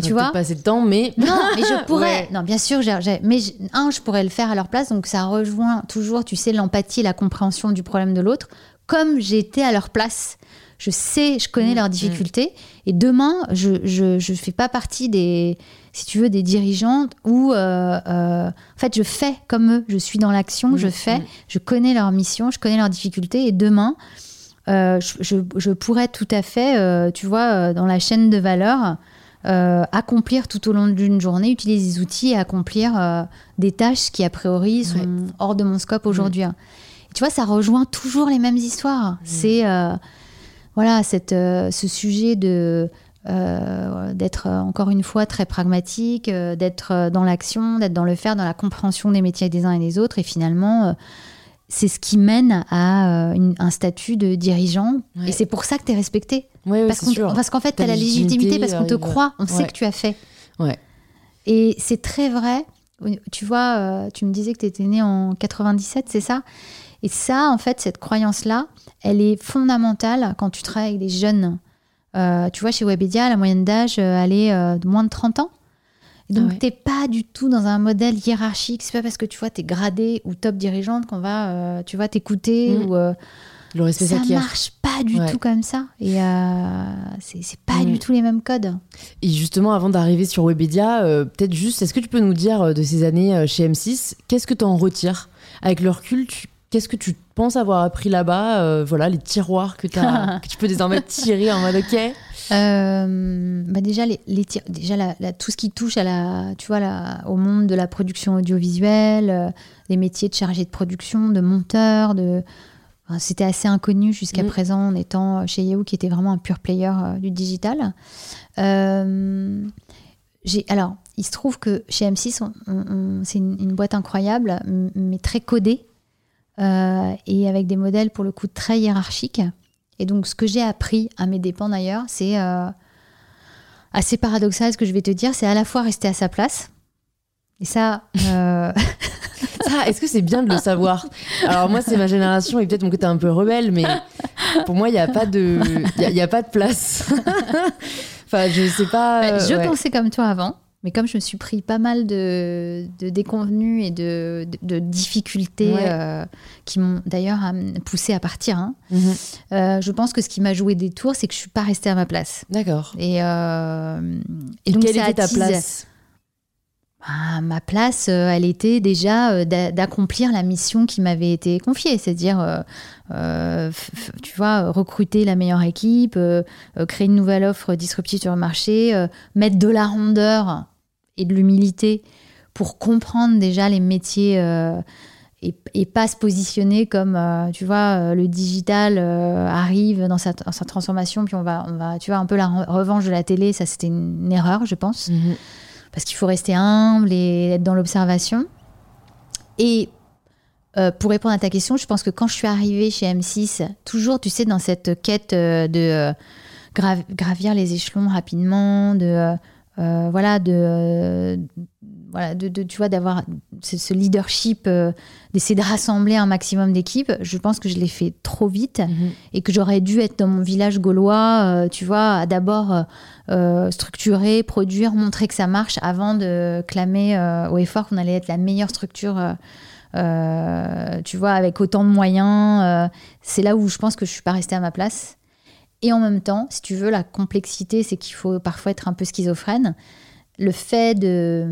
Et tu vois pas assez de temps, mais. Non, mais je pourrais. Ouais. Non, bien sûr, j'ai- mais un, je pourrais le faire à leur place, donc ça rejoint toujours, tu sais, l'empathie et la compréhension du problème de l'autre. Comme été à leur place, je sais, je connais Mm, leurs difficultés. Et demain, je je je fais pas partie des, si tu veux, des dirigeantes où, euh, euh, en fait, je fais comme eux. Je suis dans l'action, Mm, je fais, mm. je connais leur mission, je connais leurs difficultés. Et demain, euh, je, je- je pourrais tout à fait, tu vois, dans la chaîne de valeur, euh, accomplir tout au long d'une journée, utiliser des outils et accomplir euh, des tâches qui, a priori, sont Ouais. hors de mon scope aujourd'hui. hein. tu vois, ça rejoint toujours les mêmes histoires. C'est euh, voilà, cette, ce sujet de d'être encore une fois très pragmatique, d'être dans l'action, d'être dans le faire, dans la compréhension des métiers des uns et des autres. Et finalement, c'est ce qui mène à euh, une- un statut de dirigeant. Ouais. Et c'est pour ça que tu es respecté. Ouais, ouais, Parce sûr. parce qu'en fait, tu as la légitimité parce qu'on te croit, on sait que tu as fait. Et c'est très vrai. Tu vois, euh, tu me disais que tu étais né en 97, c'est ça? Et ça, en fait, cette croyance-là, elle est fondamentale quand tu travailles avec des jeunes. Euh, tu vois, chez Webedia, la moyenne d'âge, elle est de moins de 30 ans. Donc, Ah ouais. t'es pas du tout dans un modèle hiérarchique. C'est pas parce que tu vois, t'es gradé ou top dirigeante qu'on va, euh, tu vois, t'écouter Mm. ou euh, Le respect ça s'acquiert. marche pas du Ouais. tout comme ça. Et euh, c'est c'est pas Mm. du tout les mêmes codes. Et justement, avant d'arriver sur Webedia, euh, peut-être juste, est-ce que tu peux nous dire de ces années chez M6, qu'est-ce que tu en retires? Avec le recul, tu- qu'est-ce que tu penses avoir appris là-bas? Voilà, les tiroirs que, t'as- que tu peux désormais tirer en mode OK. Euh, bah déjà, les, les déjà la- la- tout ce qui touche à la, tu vois, la- au monde de la production audiovisuelle, euh, les métiers de chargé de production, de monteur, de, enfin, c'était assez inconnu jusqu'à Mm. présent en étant chez Yahoo qui était vraiment un pur player euh, du digital. Euh, alors, il se trouve que chez M6, on- on- on- c'est une, une boîte incroyable, mais très codée euh, et avec des modèles pour le coup très hiérarchiques. Et donc, ce que j'ai appris à mes dépens d'ailleurs, c'est euh, assez paradoxal ce que je vais te dire, c'est à la fois rester à sa place. Et ça, euh, Ça, est-ce que c'est bien de le savoir? Alors moi, c'est ma génération et peut-être mon côté un peu rebelle, mais pour moi, il n'y a pas de, y a, y a pas de place. enfin, je sais pas. euh, je ouais. pensais comme toi avant, mais comme je me suis pris pas mal de, de déconvenus et de, de- de difficultés Ouais. euh, qui m'ont d'ailleurs poussé à partir, hein, Mhm. euh, je pense que ce qui m'a joué des tours, c'est que je suis pas restée à ma place. D'accord. Et, euh, et donc Quelle ça était ta place? Ah, ma place, elle était déjà d'a- d'accomplir la mission qui m'avait été confiée, c'est-à-dire, euh, tu vois, recruter la meilleure équipe, euh, créer une nouvelle offre disruptive sur le marché, euh, mettre de la rondeur et de l'humilité pour comprendre déjà les métiers euh, et, et pas se positionner comme, euh, tu vois, euh, le digital euh, arrive dans sa, dans sa transformation, puis on va, on va, tu vois, un peu la re- revanche de la télé, ça c'était une, une erreur, je pense Mhm. parce qu'il faut rester humble et être dans l'observation. Et pour répondre à ta question, je pense que quand je suis arrivée chez M6, toujours, tu sais, dans cette quête de gra- gravir les échelons rapidement, de euh, voilà, de euh, voilà, de, de- tu vois, d'avoir ce, ce leadership, euh, d'essayer de rassembler un maximum d'équipes. Je pense que je l'ai fait trop vite Mhm. et que j'aurais dû être dans mon village gaulois, euh, tu vois, à d'abord structurer, produire, montrer que ça marche avant de clamer au effort qu'on allait être la meilleure structure, tu vois, avec autant de moyens. c'est là où je pense que je suis pas restée à ma place. Et en même temps, si tu veux, la complexité, c'est qu'il faut parfois être un peu schizophrène. Le fait de...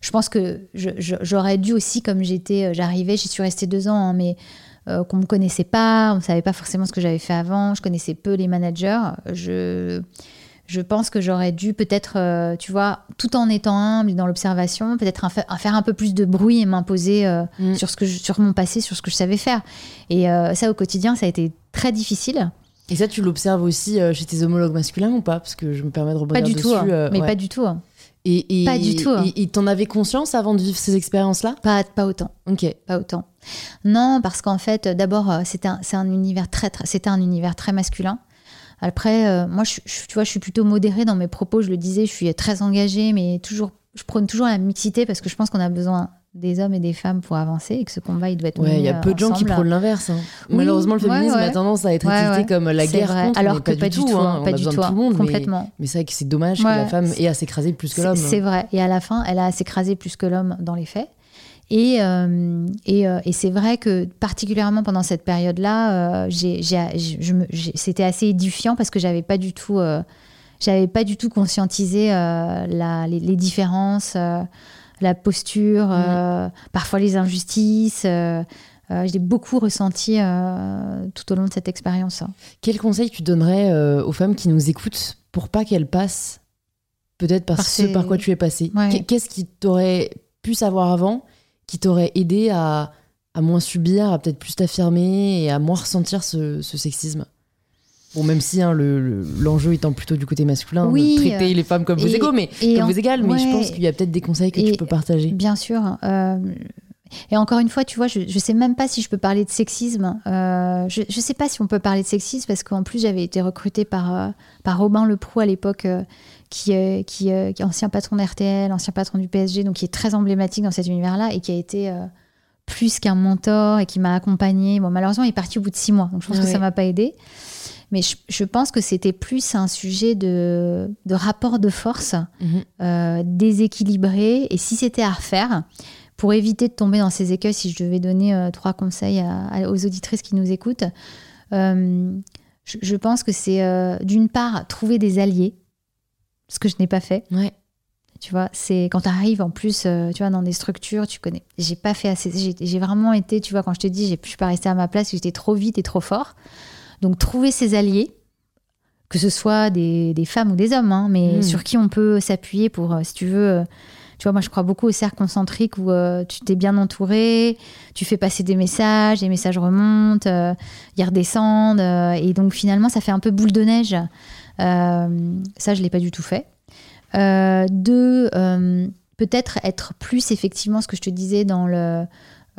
Je pense que j'aurais dû aussi, comme j'étais, euh, j'arrivais, j'y suis restée deux ans, hein, mais euh, qu'on me connaissait pas, on savait pas forcément ce que j'avais fait avant, je connaissais peu les managers. Je, je pense que j'aurais dû peut-être, euh, tu vois, tout en étant humble dans l'observation, peut-être faire un peu plus de bruit et m'imposer euh, Mm. sur ce que je- sur mon passé, sur ce que je savais faire. Et ça, au quotidien, ça a été très difficile. Et ça, tu l'observes aussi euh, chez tes homologues masculins ou pas? Parce que je me permets de rebondir Pas du dessus. tout, hein. euh, mais ouais. pas du tout. hein. Et, et- pas du tout, hein. Et t'en avais conscience avant de vivre ces expériences-là? Pas, pas autant. Ok. pas autant. Non, parce qu'en fait, d'abord, euh, c'était un, c'est un univers très, très- c'était un univers très masculin. Après, euh, moi, je, je- tu vois, je suis plutôt modérée dans mes propos. Je le disais, je suis très engagée, mais toujours, je prône toujours la mixité parce que je pense qu'on a besoin des hommes et des femmes pour avancer et que ce combat, il doit être Ouais, il y a peu de gens qui prônent l'inverse. hein. Oui, Malheureusement, le féminisme ouais. a tendance à être étiqueté ouais. comme la guerre contre, alors que pas du tout, hein. hein, On pas a du besoin tout, de tout le monde, mais- complètement. Mais, c'est vrai que c'est dommage que la femme ait à s'écraser plus que l'homme. C'est vrai. Et à la fin, elle a s'écrasé plus que l'homme dans les faits. Et, euh, et, euh, et c'est vrai que particulièrement pendant cette période-là, euh, c'était assez édifiant parce que j'avais pas du tout, euh, j'avais pas du tout conscientisé euh, la- les, les différences, euh, la posture, euh, parfois les injustices. euh, euh, j'ai beaucoup ressenti euh, tout au long de cette expérience. hein. Quel conseil tu donnerais euh, aux femmes qui nous écoutent pour pas qu'elles passent peut-être par, Par ce ces- par quoi tu es passé Ouais. Qu'est-ce qui t'aurait pu savoir avant qui t'aurait aidé à, à moins subir, à peut-être plus t'affirmer et à moins ressentir ce, sexisme? Bon, même si hein, l'enjeu étant plutôt du côté masculin, de traiter les femmes comme vos égaux, mais comme vos égales, mais je pense qu'il y a peut-être des conseils que tu peux partager. Bien sûr. Euh, et encore une fois, tu vois, je ne sais même pas si je peux parler de sexisme. Euh, je ne sais pas si on peut parler de sexisme parce qu'en plus, j'avais été recrutée par, euh, par Robin Leproux à l'époque, qui, qui, est ancien patron d'RTL, ancien patron du PSG, donc qui est très emblématique dans cet univers-là et qui a été plus qu'un mentor et qui m'a accompagné. Bon, malheureusement, il est parti au bout de six mois, donc je pense que ça m'a pas aidé. Mais je, pense que c'était plus un sujet de, de rapport de force mhm. euh, déséquilibré. Et si c'était à refaire, pour éviter de tomber dans ces écueils, si je devais donner euh, trois conseils aux auditrices qui nous écoutent, euh, je, je, pense que c'est d'une part trouver des alliés, ce que je n'ai pas fait. Ouais. Tu vois, c'est quand tu arrives en plus, tu vois, dans des structures, tu connais. J'ai pas fait assez. J'ai vraiment été, tu vois, quand je te dis, je suis pas restée à ma place, j'étais trop vite et trop fort. Donc trouver ses alliés, que ce soit des, des femmes ou des hommes, hein, mais hmm. sur qui on peut s'appuyer pour, euh, si tu veux. Euh, tu vois, moi, je crois beaucoup au cercle concentrique où tu t'es bien entouré, tu fais passer des messages, les messages remontent, ils redescendent, et donc finalement, ça fait un peu boule de neige. ça, je l'ai pas du tout fait. Euh, de euh, peut-être être plus effectivement ce que je te disais dans le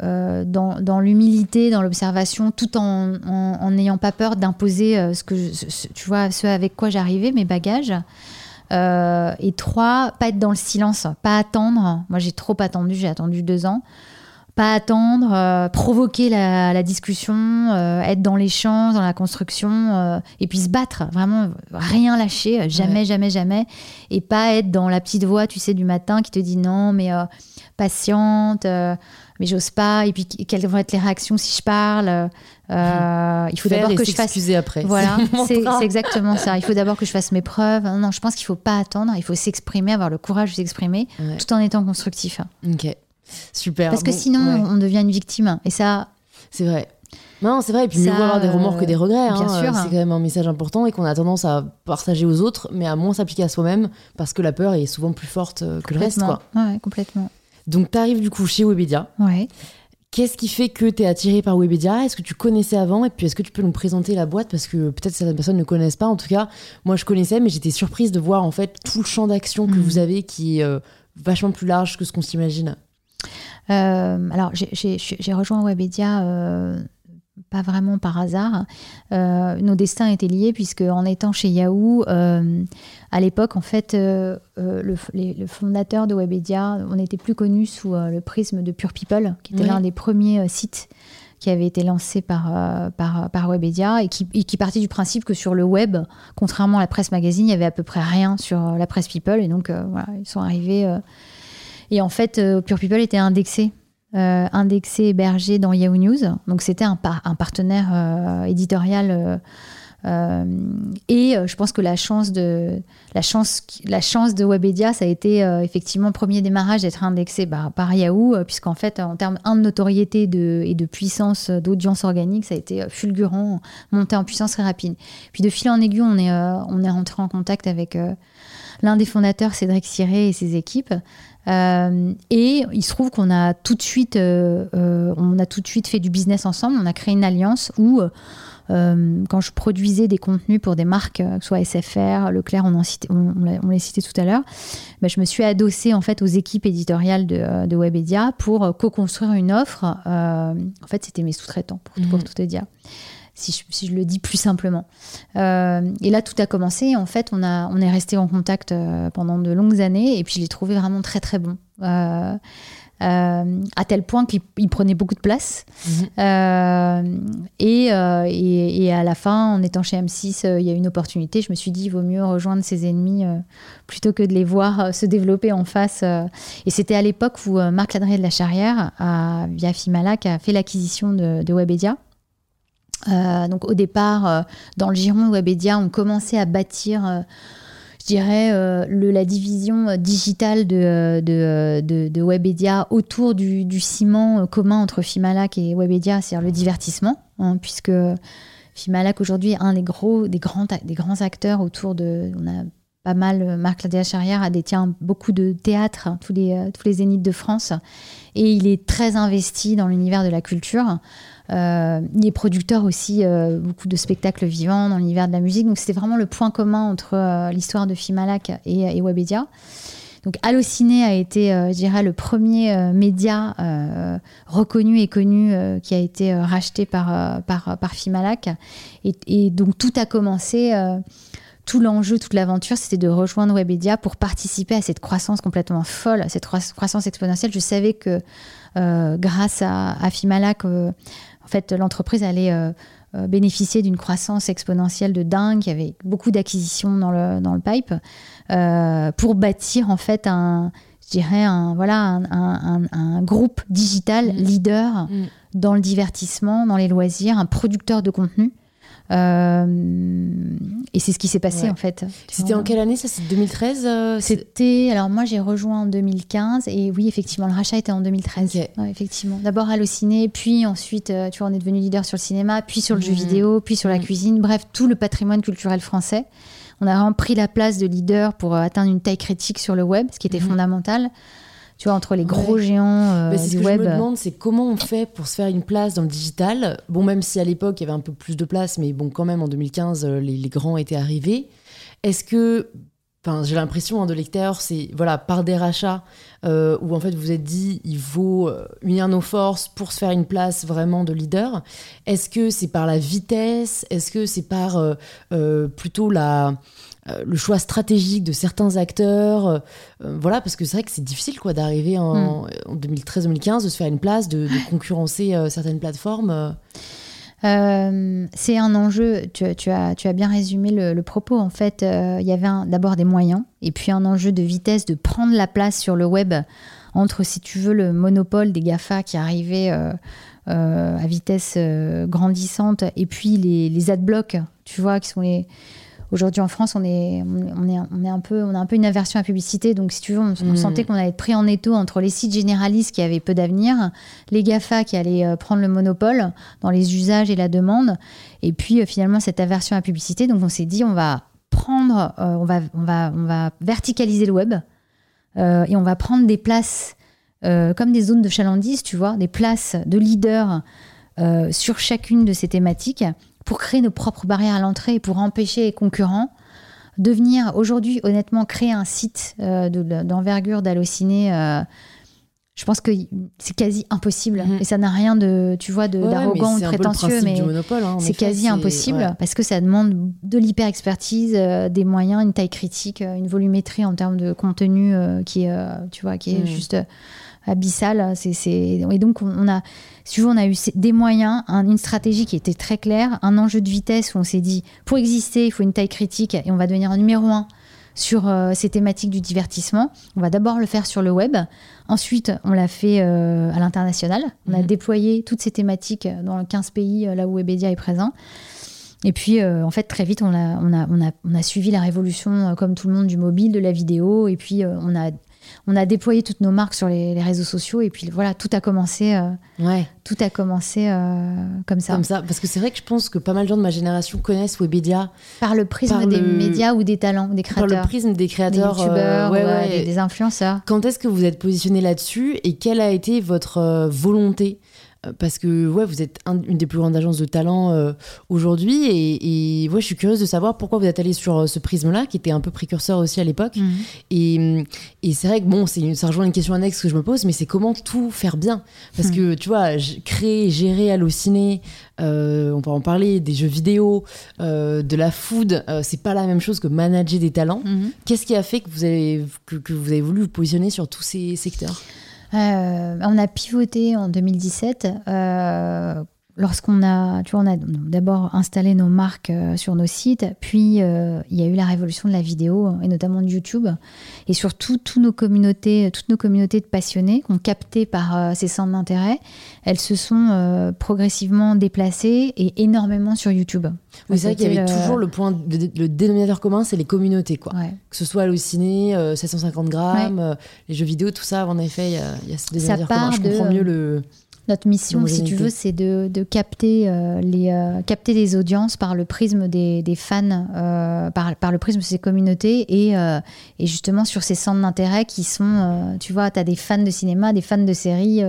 euh, dans, dans l'humilité, dans l'observation, tout en n'ayant pas peur d'imposer ce que tu vois, ce avec quoi j'arrivais, mes bagages. et trois, pas être dans le silence, pas attendre. Moi, j'ai trop attendu, j'ai attendu deux ans pas attendre, euh, provoquer la, discussion, euh, être dans l'échange, dans la construction, euh, et puis se battre, vraiment rien lâcher, jamais, jamais, jamais, et pas être dans la petite voix, tu sais, du matin qui te dit non, mais patiente, mais j'ose pas, et puis quelles vont être les réactions si je parle. il faut d'abord que je fasse. après. Voilà, c'est exactement ça. Il faut d'abord que je fasse mes preuves. Non, je pense qu'il faut pas attendre. Il faut s'exprimer, avoir le courage de s'exprimer, tout en étant constructif. Ok. Super. Parce que sinon, on devient une victime. Et ça. C'est vrai. Non, c'est vrai. Et puis, mieux vaut avoir des remords que des regrets. Bien hein. sûr. C'est quand même un message important et qu'on a tendance à partager aux autres, mais à moins s'appliquer à soi-même parce que la peur est souvent plus forte euh, que le reste. Quoi. Ouais, complètement. Donc, tu arrives du coup chez Webedia. Ouais. Qu'est-ce qui fait que tu es attiré par Webedia? Est-ce que tu connaissais avant? Et puis, est-ce que tu peux nous présenter la boîte? Parce que peut-être certaines personnes ne connaissent pas. En tout cas, moi, je connaissais, mais j'étais surprise de voir en fait tout le champ d'action que vous avez qui est euh, vachement plus large que ce qu'on s'imagine. Euh, alors, j'ai rejoint Webedia euh, pas vraiment par hasard. Euh, nos destins étaient liés puisque en étant chez Yahoo, à l'époque, en fait, le, fondateur de Webedia, on était plus connu sous le prisme de Pure People, qui était l'un des premiers sites qui avait été lancé par, par, par Webedia et qui, qui, partait du principe que sur le web, contrairement à la presse magazine, il y avait à peu près rien sur la presse People. Et donc, voilà, ils sont arrivés et en fait, euh, Pure People était indexé. Euh, indexé hébergé dans Yahoo News. Donc c'était un, partenaire euh, éditorial. et je pense que la chance de la chance la chance de Webedia ça a été effectivement premier démarrage d'être indexé bah, par Yahoo puisqu'en fait en termes de notoriété de, et de puissance d'audience organique ça a été fulgurant monté en puissance très rapide puis de fil en aiguille on est on est rentré en contact avec l'un des fondateurs Cédric Siré et ses équipes euh, et il se trouve qu'on a tout de suite, euh, euh, on a tout de suite fait du business ensemble. On a créé une alliance où, quand je produisais des contenus pour des marques, soit SFR, Leclerc, on, en cité, on, on l'a cité tout à l'heure, bah, je me suis adossée en fait aux équipes éditoriales de, de Webedia pour co-construire une offre. en fait, c'était mes sous-traitants pour, pour, mhm. tout te dire si je, le dis plus simplement. Euh, et là, tout a commencé. En fait, on, a, on est resté en contact euh, pendant de longues années et puis je l'ai trouvé vraiment très très bon. Euh, à tel point qu'il prenait beaucoup de place. Mhm. Et, et, à la fin, en étant chez M6, il y a une opportunité. Je me suis dit, il vaut mieux rejoindre ses ennemis plutôt que de les voir se développer en face. Et c'était à l'époque où Marc Ladré de la Charrière, via Fimala, qui a fait l'acquisition de, de Webedia. Euh, donc au départ, euh, dans le giron Webedia, on commençait à bâtir, euh, je dirais, la division digitale de, de, Webedia autour du, ciment commun entre Fimalac et Webedia, c'est-à-dire le divertissement, hein, puisque Fimalac aujourd'hui est un des gros, des grands, des grands acteurs autour de, on a pas mal. Marc Claudia Charrière a détient beaucoup de théâtres, tous les tous les zéniths de France, et il est très investi dans l'univers de la culture. Euh, il est producteur aussi euh, beaucoup de spectacles vivants dans l'univers de la musique. Donc c'était vraiment le point commun entre euh, l'histoire de Fimalac et, Webedia. Donc Allociné a été, je dirais, le premier média reconnu et connu qui a été racheté par, par, par Fimalac. Et, donc tout a commencé tout l'enjeu, toute l'aventure, c'était de rejoindre Webedia pour participer à cette croissance complètement folle, à cette croissance exponentielle. Je savais que grâce à Fimalac, en fait, l'entreprise allait euh, euh, bénéficier d'une croissance exponentielle de dingue. Il y avait beaucoup d'acquisitions dans le, dans le pipe euh, pour bâtir en fait un, je dirais un voilà un, un, groupe digital mmh. leader mmh. dans le divertissement, dans les loisirs, un producteur de contenu. Euh, et c'est ce qui s'est passé en fait. C'était en quelle année ça? C'est 2013 euh, C'était. Alors moi j'ai rejoint en 2015 et oui, effectivement, le rachat était en 2013. effectivement. D'abord Allociné, puis ensuite, euh, tu vois, on est devenu leader sur le cinéma, puis sur le jeu mmh. vidéo, puis sur la mmh. cuisine. Bref, tout le patrimoine culturel français. On a vraiment pris la place de leader pour atteindre une taille critique sur le web, ce qui était mmh. fondamental tu vois, entre les gros géants euh, bah, du ce que Je me demande, c'est comment on fait pour se faire une place dans le digital. Bon, même si à l'époque il y avait un peu plus de place, mais bon, quand même en 2015, euh, les, grands étaient arrivés. Est-ce que, enfin, j'ai l'impression hein, de l'extérieur, c'est voilà par des rachats euh, où en fait vous vous êtes dit il faut unir nos forces pour se faire une place vraiment de leader. Est-ce que c'est par la vitesse? Est-ce que c'est par plutôt la euh, le choix stratégique de certains acteurs. Euh, euh, voilà, parce que c'est vrai que c'est difficile quoi d'arriver en, 2013-2015, hmm. de se faire une place, de, concurrencer certaines plateformes. c'est un enjeu, tu, as, tu as bien résumé le, propos. En fait, il y avait d'abord des moyens et puis un enjeu de vitesse, de prendre la place sur le web entre, si tu veux, le monopole des GAFA qui arrivait à vitesse grandissante et puis les, les adblocks, tu vois, qui sont les Aujourd'hui en France, on est, on est, on est un peu, on a un peu une aversion à la publicité. Donc, si tu veux, on, hmm. sentait qu'on allait être pris en étau entre les sites généralistes qui avaient peu d'avenir, les GAFA qui allaient euh, prendre le monopole dans les usages et la demande, et puis euh, finalement cette aversion à la publicité. Donc, on s'est dit, on va prendre, euh, on, va, on, va, on va verticaliser le web et on va prendre des places comme des zones de chalandise, tu vois, des places de leaders sur chacune de ces thématiques pour créer nos propres barrières à l'entrée et pour empêcher les concurrents de venir aujourd'hui, honnêtement, créer un site euh, d'envergure d'Allociné. Euh, je pense que c'est quasi impossible mhm. et ça n'a rien de tu vois d'arrogant ou de prétentieux mais hein, c'est quasi impossible parce que ça demande de l'hyper expertise euh, des moyens une taille critique une volumétrie en termes de contenu qui est tu vois qui est mhm. juste abyssal. Et donc, on a, si on a eu des moyens, une stratégie qui était très claire, un enjeu de vitesse où on s'est dit, pour exister, il faut une taille critique et on va devenir un numéro un sur euh, ces thématiques du divertissement. On va d'abord le faire sur le web. Ensuite, on l'a fait euh, à l'international. On a mhm. déployé toutes ces thématiques dans 15 pays, euh, là où Webedia est présent. Et puis, en fait, très vite, on a, on, a, on, a, on a suivi la révolution, comme tout le monde, du mobile, de la vidéo. Et puis, on a on a déployé toutes nos marques sur les, réseaux sociaux et puis voilà, tout a commencé. Euh, ouais. Tout a commencé euh, comme ça. Comme ça, parce que c'est vrai que je pense que pas mal de gens de ma génération connaissent Webedia par le prisme des médias ou des talents, des créateurs. Par le prisme des créateurs, des youtubeurs, euh, des, influenceurs. Quand est-ce que vous êtes positionné là-dessus et quelle a été votre volonté parce que ouais, vous êtes une des plus grandes agences de talent euh, aujourd'hui et, et ouais, je suis curieuse de savoir pourquoi vous êtes allé sur euh, ce prisme-là qui était un peu précurseur aussi à l'époque. Mhm. Et, et c'est vrai que bon, c'est ça rejoint une question annexe que je me pose, mais c'est comment tout faire bien? Parce mhm. que tu vois, créer, gérer, halluciner, euh, on peut en parler, des jeux vidéo, de la food, c'est pas la même chose que manager des talents. Mhm. Qu'est-ce qui a fait que vous avez que, que vous avez voulu vous positionner sur tous ces secteurs? euh, on a pivoté en 2017 euh, lorsqu'on a, tu vois, on a d'abord installé nos marques euh, sur nos sites, puis il y a eu la révolution de la vidéo et notamment de YouTube, et surtout toutes nos communautés, toutes nos communautés de passionnés qu'on capté par ces centres d'intérêt, elles se sont progressivement déplacées et énormément sur YouTube. Oui, c'est vrai qu'il y avait toujours le point, le dénominateur commun, c'est les communautés, quoi. Que ce soit halluciné, 750 grammes, les jeux vidéo, tout ça, en effet, il y a, ce dénominateur commun. Je comprends mieux le Notre mission, si tu veux, c'est de, de, capter, euh, les, euh, capter les audiences par le prisme des, des fans, euh, par, par, le prisme de ces communautés et, et justement sur ces centres d'intérêt qui sont, tu vois, tu as des fans de cinéma, des fans de séries.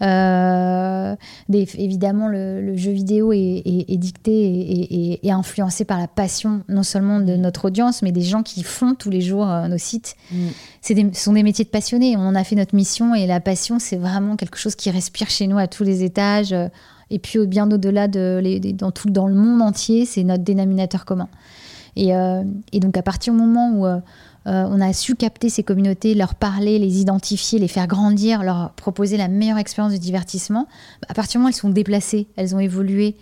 Des, évidemment, le, le, jeu vidéo est, est, dicté et, et, influencé par la passion non seulement de notre audience, mais des gens qui font tous les jours nos sites. Mm. Ce sont des métiers de passionnés. On en a fait notre mission et la passion, c'est vraiment quelque chose qui respire chez nous à tous les étages. Euh, et puis bien au-delà, de, dans, tout, dans le monde entier, c'est notre dénominateur commun. Et, euh, donc à partir du moment où euh, on a su capter ces communautés, leur parler, les identifier, les faire grandir, leur proposer la meilleure expérience de divertissement, à partir du moment où elles sont déplacées, elles ont évolué.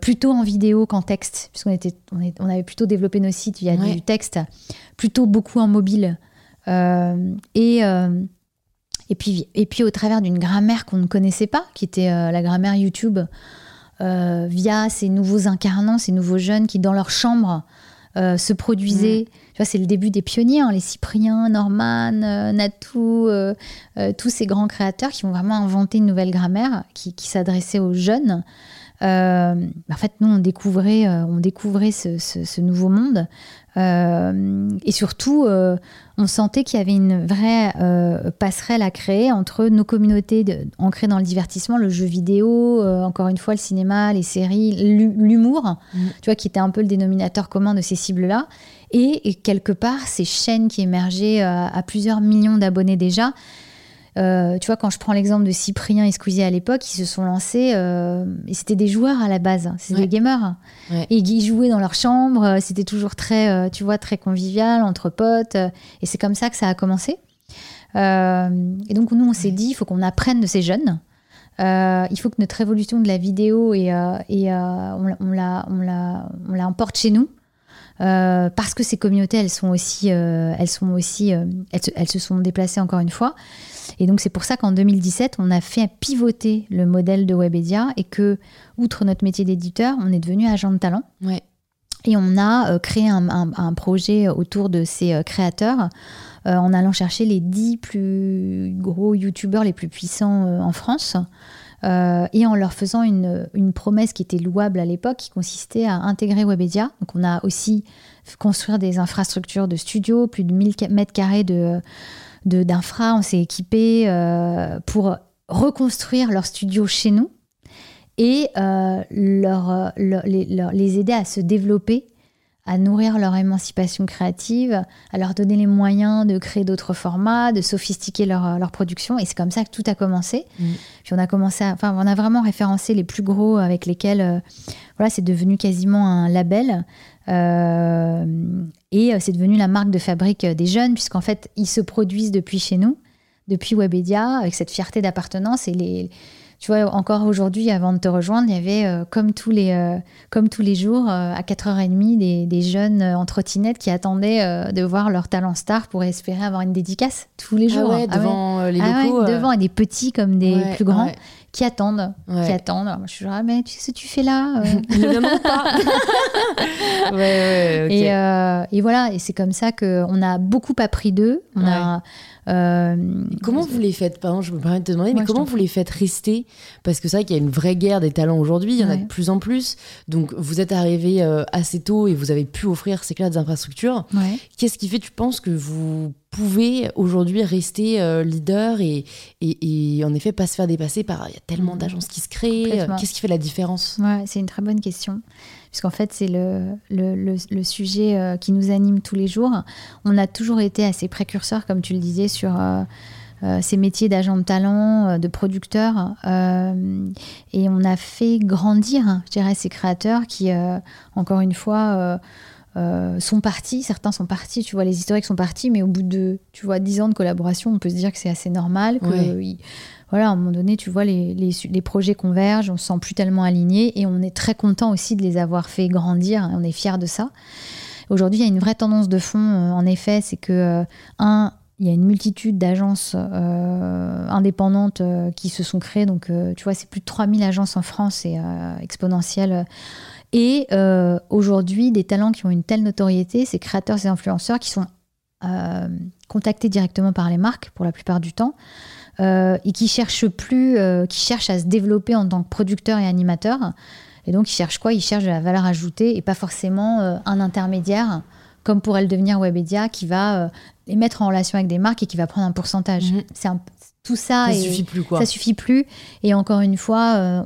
plutôt en vidéo qu'en texte, puisqu'on était, on, avait plutôt développé nos sites via du texte, plutôt beaucoup en mobile. et, et puis, et puis au travers d'une grammaire qu'on ne connaissait pas, qui était euh, la grammaire YouTube, euh, via ces nouveaux incarnants, ces nouveaux jeunes qui, dans leur chambre, euh, se produisaient. Mm. Tu vois, c'est le début des pionniers, hein, les Cypriens, Norman, Natou, tous ces grands créateurs qui ont vraiment inventé une nouvelle grammaire qui, qui s'adressait aux jeunes. en fait, nous, on découvrait, on découvrait ce, ce nouveau monde euh, et surtout, euh, on sentait qu'il y avait une vraie euh, passerelle à créer entre nos communautés ancrées dans le divertissement, le jeu vidéo, encore une fois le cinéma, les séries, l'humour, mm. tu vois, qui était un peu le dénominateur commun de ces cibles-là, et, quelque part ces chaînes qui émergeaient à plusieurs millions d'abonnés déjà, euh, tu vois, quand je prends l'exemple de Cyprien et Squeezie à l'époque, ils se sont lancés, euh, et c'était des joueurs à la base, c'était des gamers. Et ils jouaient dans leur chambre, euh, c'était toujours très, tu vois, très convivial, entre potes, et c'est comme ça que ça a commencé. et donc, nous, on s'est dit, il faut qu'on apprenne de ces jeunes. il faut que notre évolution de la vidéo et, et on, on, la, on, la, on la emporte chez nous. Parce que ces communautés, elles sont aussi, elles sont aussi, elles, se sont déplacées encore une fois. Et donc c'est pour ça qu'en 2017, on a fait pivoter le modèle de Webedia et que, outre notre métier d'éditeur, on est devenu agent de talent. Et on a euh, créé un, projet autour de ces euh, créateurs euh, en allant chercher les dix plus gros youtubeurs les plus puissants en France. Et en leur faisant une, promesse qui était louable à l'époque, qui consistait à intégrer Webedia. Donc on a aussi construire des infrastructures de studio, plus de 1000 mètres carrés de, d'infra, on s'est équipé euh, pour reconstruire leur studio chez nous et euh, leur, les, aider à se développer, à nourrir leur émancipation créative, à leur donner les moyens de créer d'autres formats, de sophistiquer leur, leur production. Et c'est comme ça que tout a commencé. Mm. Puis on a commencé, enfin, on a vraiment référencé les plus gros avec lesquels, euh, voilà, c'est devenu quasiment un label. Et euh, c'est devenu la marque de fabrique euh, des jeunes, puisqu'en fait, ils se produisent depuis chez nous, depuis Webedia, avec cette fierté d'appartenance. Et les, tu vois, encore aujourd'hui, avant de te rejoindre, il y avait, euh, comme, tous les, comme tous les jours, à 4h30, des, des jeunes en trottinette qui attendaient de voir leur talent star pour espérer avoir une dédicace tous les ah jours. Ah devant les ah locaux. devant, et des petits comme des plus grands qui attendent, qui attendent. moi, je suis genre, ah, mais tu sais ce que tu fais là euh? Ne demande pas. ouais, et, euh, et, voilà, et c'est comme ça qu'on a beaucoup appris d'eux. On a euh, comment vous les faites Pardon, je me permets de te demander, mais comment vous les faites rester? Parce que c'est vrai qu'il y a une vraie guerre des talents aujourd'hui, il y en a de plus en plus. Donc vous êtes arrivé euh, assez tôt et vous avez pu offrir ces classes d'infrastructures. Qu'est-ce qui fait, tu penses, que vous pouvez aujourd'hui rester euh, leader et, et, en effet pas se faire dépasser par il y a tellement mmh. d'agences qui se créent Qu'est-ce qui fait la différence? Ouais, C'est une très bonne question puisqu'en fait c'est le, sujet euh, qui nous anime tous les jours. On a toujours été assez précurseurs, comme tu le disais, sur euh, euh, ces métiers d'agent de talent, de producteur, et on a fait grandir, je dirais, ces créateurs qui, encore une fois, sont partis, certains sont partis, tu vois, les historiques sont partis, mais au bout de, tu vois, 10 ans de collaboration, on peut se dire que c'est assez normal, que voilà, à un moment donné, tu vois, les, les, projets convergent, on se sent plus tellement aligné et on est très content aussi de les avoir fait grandir, on est fier de ça. Aujourd'hui, il y a une vraie tendance de fond, euh, en effet, c'est que, euh, un, il y a une multitude d'agences euh, indépendantes qui se sont créées. Donc, tu vois, c'est plus de 3000 agences en France, c'est exponentiel. Et aujourd'hui, des talents qui ont une telle notoriété, ces créateurs et influenceurs qui sont contactés directement par les marques pour la plupart du temps. et qui cherche plus, qui cherche à se développer en tant que producteur et animateur. Et donc, ils cherchent quoi? Ils cherchent de la valeur ajoutée et pas forcément un intermédiaire comme pourrait le devenir Webedia, qui va les mettre en relation avec des marques et qui va prendre un pourcentage. Mhm. C'est tout ça. Ça et suffit plus, quoi. Ça suffit plus. Et encore une fois,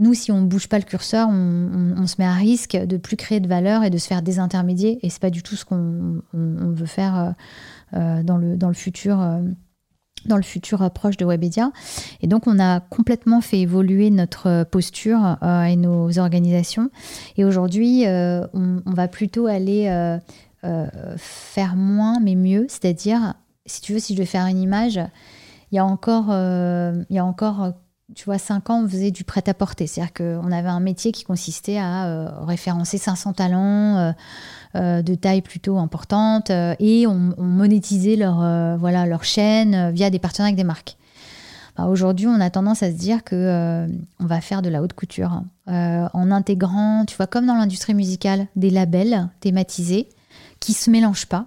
nous, si on ne bouge pas le curseur, on, se met à risque de plus créer de valeur et de se faire désintermédier. Et c'est pas du tout ce qu'on veut faire euh, euh, dans, le, dans le futur. Euh, dans le futur proche de Webedia. Et donc, on a complètement fait évoluer notre posture et nos organisations. Et aujourd'hui, on, va plutôt aller faire moins, mais mieux. C'est-à-dire, si tu veux, si je veux faire une image, il y a encore, il y a encore tu vois, 5 ans, on faisait du prêt-à-porter. C'est-à-dire qu'on avait un métier qui consistait à euh, référencer 500 talents euh, euh, de taille plutôt importante et on, monétisait leur, voilà, leur chaîne via des partenariats avec des marques. Bah, aujourd'hui, on a tendance à se dire que on va faire de la haute couture en intégrant, tu vois, comme dans l'industrie musicale, des labels thématisés qui se mélangent pas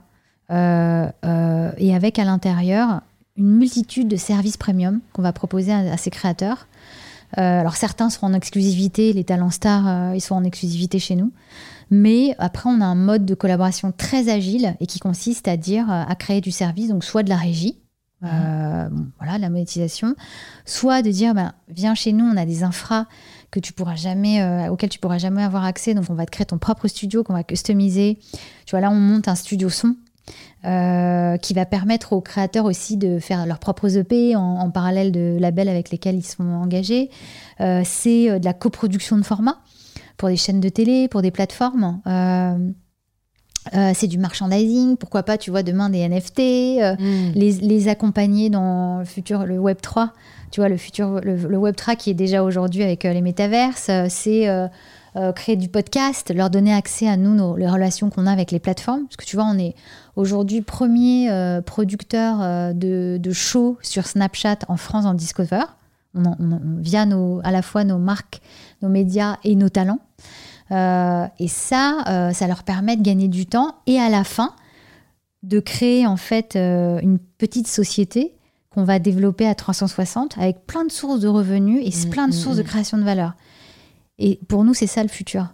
et avec à l'intérieur une multitude de services premium qu'on va proposer à, ces créateurs. Euh, alors certains seront en exclusivité, les talents stars, euh, ils sont en exclusivité chez nous. Mais après, on a un mode de collaboration très agile et qui consiste à dire, euh, à créer du service, donc soit de la régie, voilà, la monétisation, soit de dire, ben, viens chez nous, on a des infras que tu pourras jamais, auxquels tu pourras jamais avoir accès, donc on va te créer ton propre studio qu'on va customiser. Tu vois, là, on monte un studio son euh, qui va permettre aux créateurs aussi de faire leurs propres EP en, parallèle de labels avec lesquels ils sont engagés. Euh, c'est euh, de la coproduction de formats pour des chaînes de télé, pour des plateformes. c'est du merchandising, pourquoi pas, tu vois, demain des NFT, mm. les, accompagner dans le futur, le Web 3, tu vois, le futur, le, Web 3 qui est déjà aujourd'hui avec les métaverses, c'est créer du podcast, leur donner accès à nous, les relations qu'on a avec les plateformes, parce que tu vois, on est aujourd'hui premier euh, producteur euh, de, de shows sur Snapchat en France en Discover, on, via nos, à la fois nos marques, nos médias et nos talents. Euh, et ça, ça leur permet de gagner du temps et à la fin de créer en fait une petite société qu'on va développer à 360 avec plein de sources de revenus et mmh, plein de mmh, sources de mmh. création de valeur. Et pour nous, c'est ça le futur.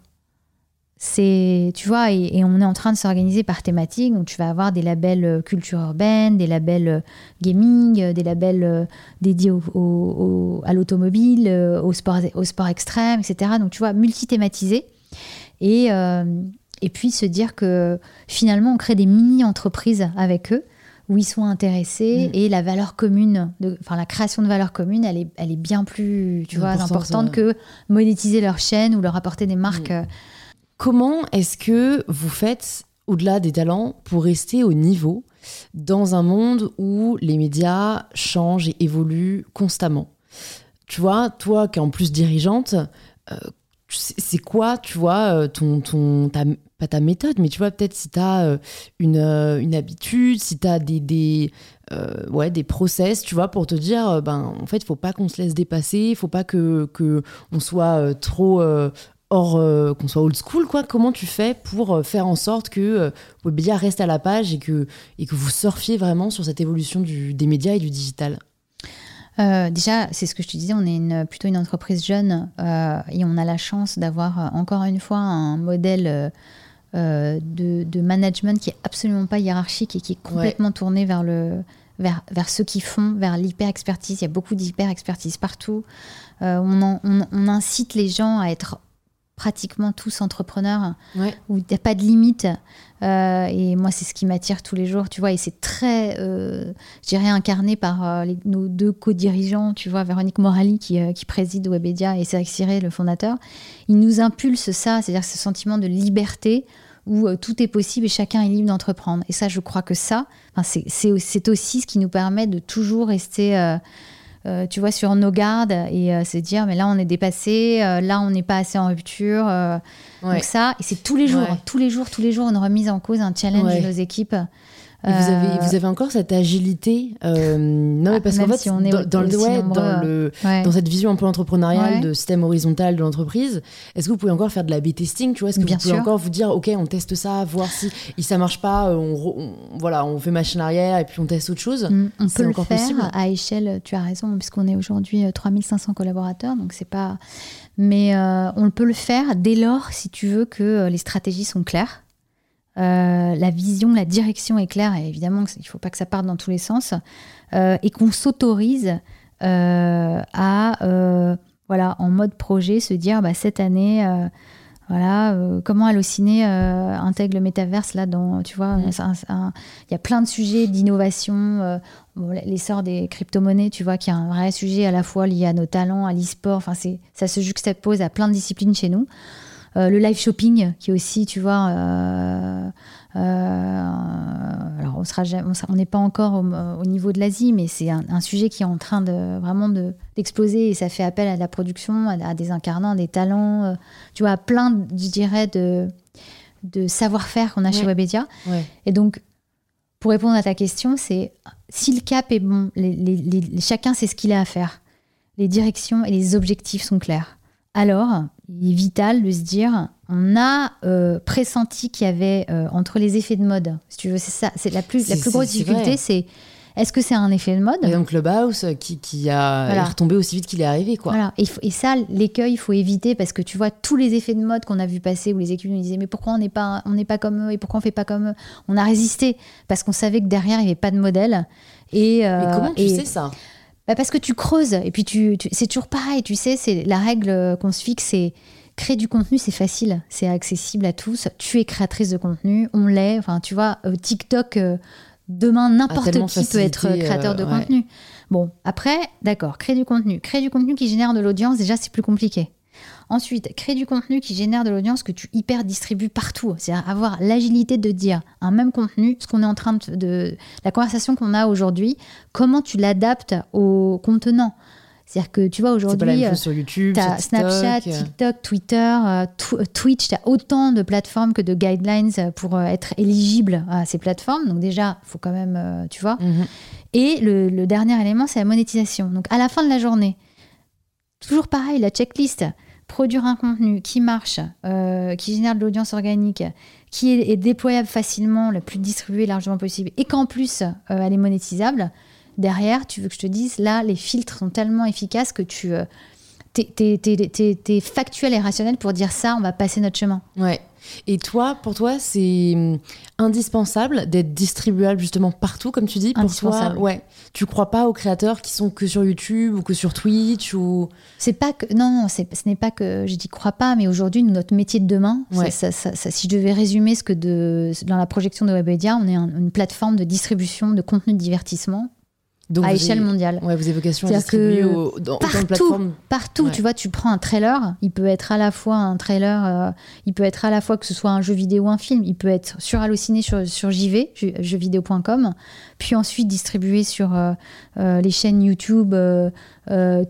C'est, tu vois, et, on est en train de s'organiser par thématique. Donc, tu vas avoir des labels euh, culture urbaine, des labels euh, gaming, euh, des labels dédiés à l'automobile, au sport, au sport extrême, etc. Donc, tu vois, multi-thématisé. Et, et puis se dire que finalement, on crée des mini-entreprises avec eux où ils sont intéressés mm. et la valeur commune, enfin la création de valeur commune, elle est, elle est bien plus, tu vois, importante que monétiser leur chaîne ou leur apporter des marques. Mm. Comment est-ce que vous faites, au-delà des talents, pour rester au niveau dans un monde où les médias changent et évoluent constamment? Tu vois, toi qui es en plus dirigeante, euh, c'est quoi, tu vois, euh, ton, ton, ta, ta méthode, mais tu vois, peut-être si tu as euh, une, une, habitude, si tu as des, des, ouais, des process, tu vois, pour te dire, ben, en fait, faut pas qu'on se laisse dépasser, il faut pas que, on soit trop Or, euh, qu'on soit old school, quoi, comment tu fais pour euh, faire en sorte que euh, Webedia reste à la page et que, et que vous surfiez vraiment sur cette évolution du, des médias et du digital? Déjà, c'est ce que je te disais, on est plutôt une entreprise jeune et on a la chance d'avoir encore une fois un modèle de, management qui est absolument pas hiérarchique et qui est complètement tourné vers, le, vers, vers ceux qui font, vers l'hyper-expertise. Il y a beaucoup d'hyper-expertise partout. on, on, incite les gens à être pratiquement tous entrepreneurs, où il n'y a pas de limite. Euh, et moi, c'est ce qui m'attire tous les jours, tu vois. Et c'est très, euh, je dirais, incarné par euh, nos deux co-dirigeants, tu vois, Véronique Morali qui, qui préside Webedia et Cédric Siré, le fondateur. Ils nous impulsent ça, c'est-à-dire ce sentiment de liberté où tout est possible et chacun est libre d'entreprendre. Et ça, je crois que ça, c'est aussi ce qui nous permet de toujours rester euh, tu vois, sur nos gardes et euh, se dire, mais là, on est dépassé, euh, là, on n'est pas assez en rupture. Donc ça, et c'est tous les jours, tous les jours, tous les jours, une remise en cause, un challenge de nos équipes. Et vous, avez, vous avez encore cette agilité euh, Non, mais Ah, parce qu'en fait, si on est dans, dans le, ouais, nombreux, dans, le, Ouais. dans cette vision un peu entrepreneuriale Ouais. de système horizontal de l'entreprise, est-ce que vous pouvez encore faire de la B-testing Tu vois, est-ce que Bien vous pouvez sûr. encore vous dire, ok, on teste ça, voir si, si ça marche pas, euh, on, voilà, on fait machine arrière et puis on teste autre chose? Mm, On peut le encore faire possible? à échelle, tu as raison, puisqu'on est aujourd'hui euh, 3500 collaborateurs, donc c'est pas. Mais euh, on peut le faire dès lors, si tu veux, que euh, les stratégies sont claires, euh, la vision, la direction est claire, et évidemment, il ne faut pas que ça parte dans tous les sens, euh, et qu'on s'autorise euh, à, voilà, en mode projet, se dire bah, cette année. voilà, comment Allociné intègre le métaverse là dans, tu vois, Mm. il y a plein de sujets d'innovation, bon, l'essor des crypto-monnaies, tu vois, qui est un vrai sujet à la fois lié à nos talents, à l'e-sport, enfin, ça se juxtapose à plein de disciplines chez nous. Euh, le live shopping, qui est aussi, tu vois, euh, euh, alors on sera, on n'est pas encore au, au niveau de l'Asie, mais c'est un, un sujet qui est en train de vraiment de, d'exploser et ça fait appel à de la production, à, à des incarnants, des talents, tu vois, à plein, je dirais, de, de savoir-faire qu'on a chez. Webedia. Ouais. Et donc, pour répondre à ta question, c'est si le cap est bon, les- les- les- chacun sait ce qu'il a à faire, les directions et les objectifs sont clairs. Alors, il est vital de se dire, on a euh, pressenti qu'il y avait euh, entre les effets de mode, si tu veux, c'est ça, c'est la plus, la plus grosse difficulté, c'est est-ce que c'est un effet de mode? Par exemple, Clubhouse euh, qui, qui a Voilà. est retombé aussi vite qu'il est arrivé, quoi. Voilà. Et, et ça, l'écueil, il faut éviter parce que tu vois tous les effets de mode qu'on a vu passer où les équipes nous disaient mais pourquoi on n'est pas, on n'est pas comme eux et pourquoi on fait pas comme eux? On a résisté parce qu'on savait que derrière il n'y avait pas de modèle. Et, euh, Mais comment tu et- sais ça? Bah, Parce que tu creuses et puis tu, tu- c'est toujours pareil. Tu sais, c'est la règle qu'on se fixe, c'est créer du contenu, c'est facile, c'est accessible à tous. Tu es créatrice de contenu, on l'est. Enfin, tu vois, euh, TikTok. euh, Demain, n'importe qui peut être créateur de euh, ouais. contenu. Bon, après, d'accord, créer du contenu. Créer du contenu qui génère de l'audience, déjà, c'est plus compliqué. Ensuite, créer du contenu qui génère de l'audience que tu hyper distribues partout. C'est-à-dire avoir l'agilité de dire un même contenu, ce qu'on est en train de, de- la conversation qu'on a aujourd'hui, comment tu l'adaptes au contenant. C'est-à-dire que tu vois aujourd'hui, chose sur YouTube, tu as sur TikTok, Snapchat, euh. TikTok, Twitter, euh, euh, Twitch, tu as autant de plateformes que de guidelines euh, pour euh, être éligible à ces plateformes. Donc déjà, il faut quand même, euh, tu vois. Mhm. Et le, le dernier élément, c'est la monétisation. Donc à la fin de la journée, toujours pareil, la checklist, produire un contenu qui marche, euh, qui génère de l'audience organique, qui est, déployable facilement, le plus distribué largement possible, et qu'en plus, euh, elle est monétisable. Derrière, tu veux que je te dise, là, les filtres sont tellement efficaces que tu... euh, t'es factuel et rationnel pour dire ça, on va passer notre chemin. Ouais. Et toi, pour toi, c'est hum, indispensable d'être distribuable justement partout, comme tu dis. Pour toi, ouais. Tu crois pas aux créateurs qui sont que sur YouTube ou que sur Twitch ou C'est pas que non, ce n'est pas que je dis crois pas, mais aujourd'hui notre métier de demain, ça- Ouais. ça- ça- ça- si je devais résumer ce que de dans la projection de Webedia, on est un- une plateforme de distribution de contenu de divertissement donc à échelle avez- mondiale. Ouais, C'est-à-dire distribuer que au- dans autant de partout, plateformes. Partout, Ouais. tu vois, tu prends un trailer, il peut être à la fois un trailer, euh, il peut être à la fois que ce soit un jeu vidéo ou un film, il peut être sur Allociné, sur, sur JV, jeu- jeuxvideo.com, puis ensuite distribué sur euh, euh, les chaînes YouTube,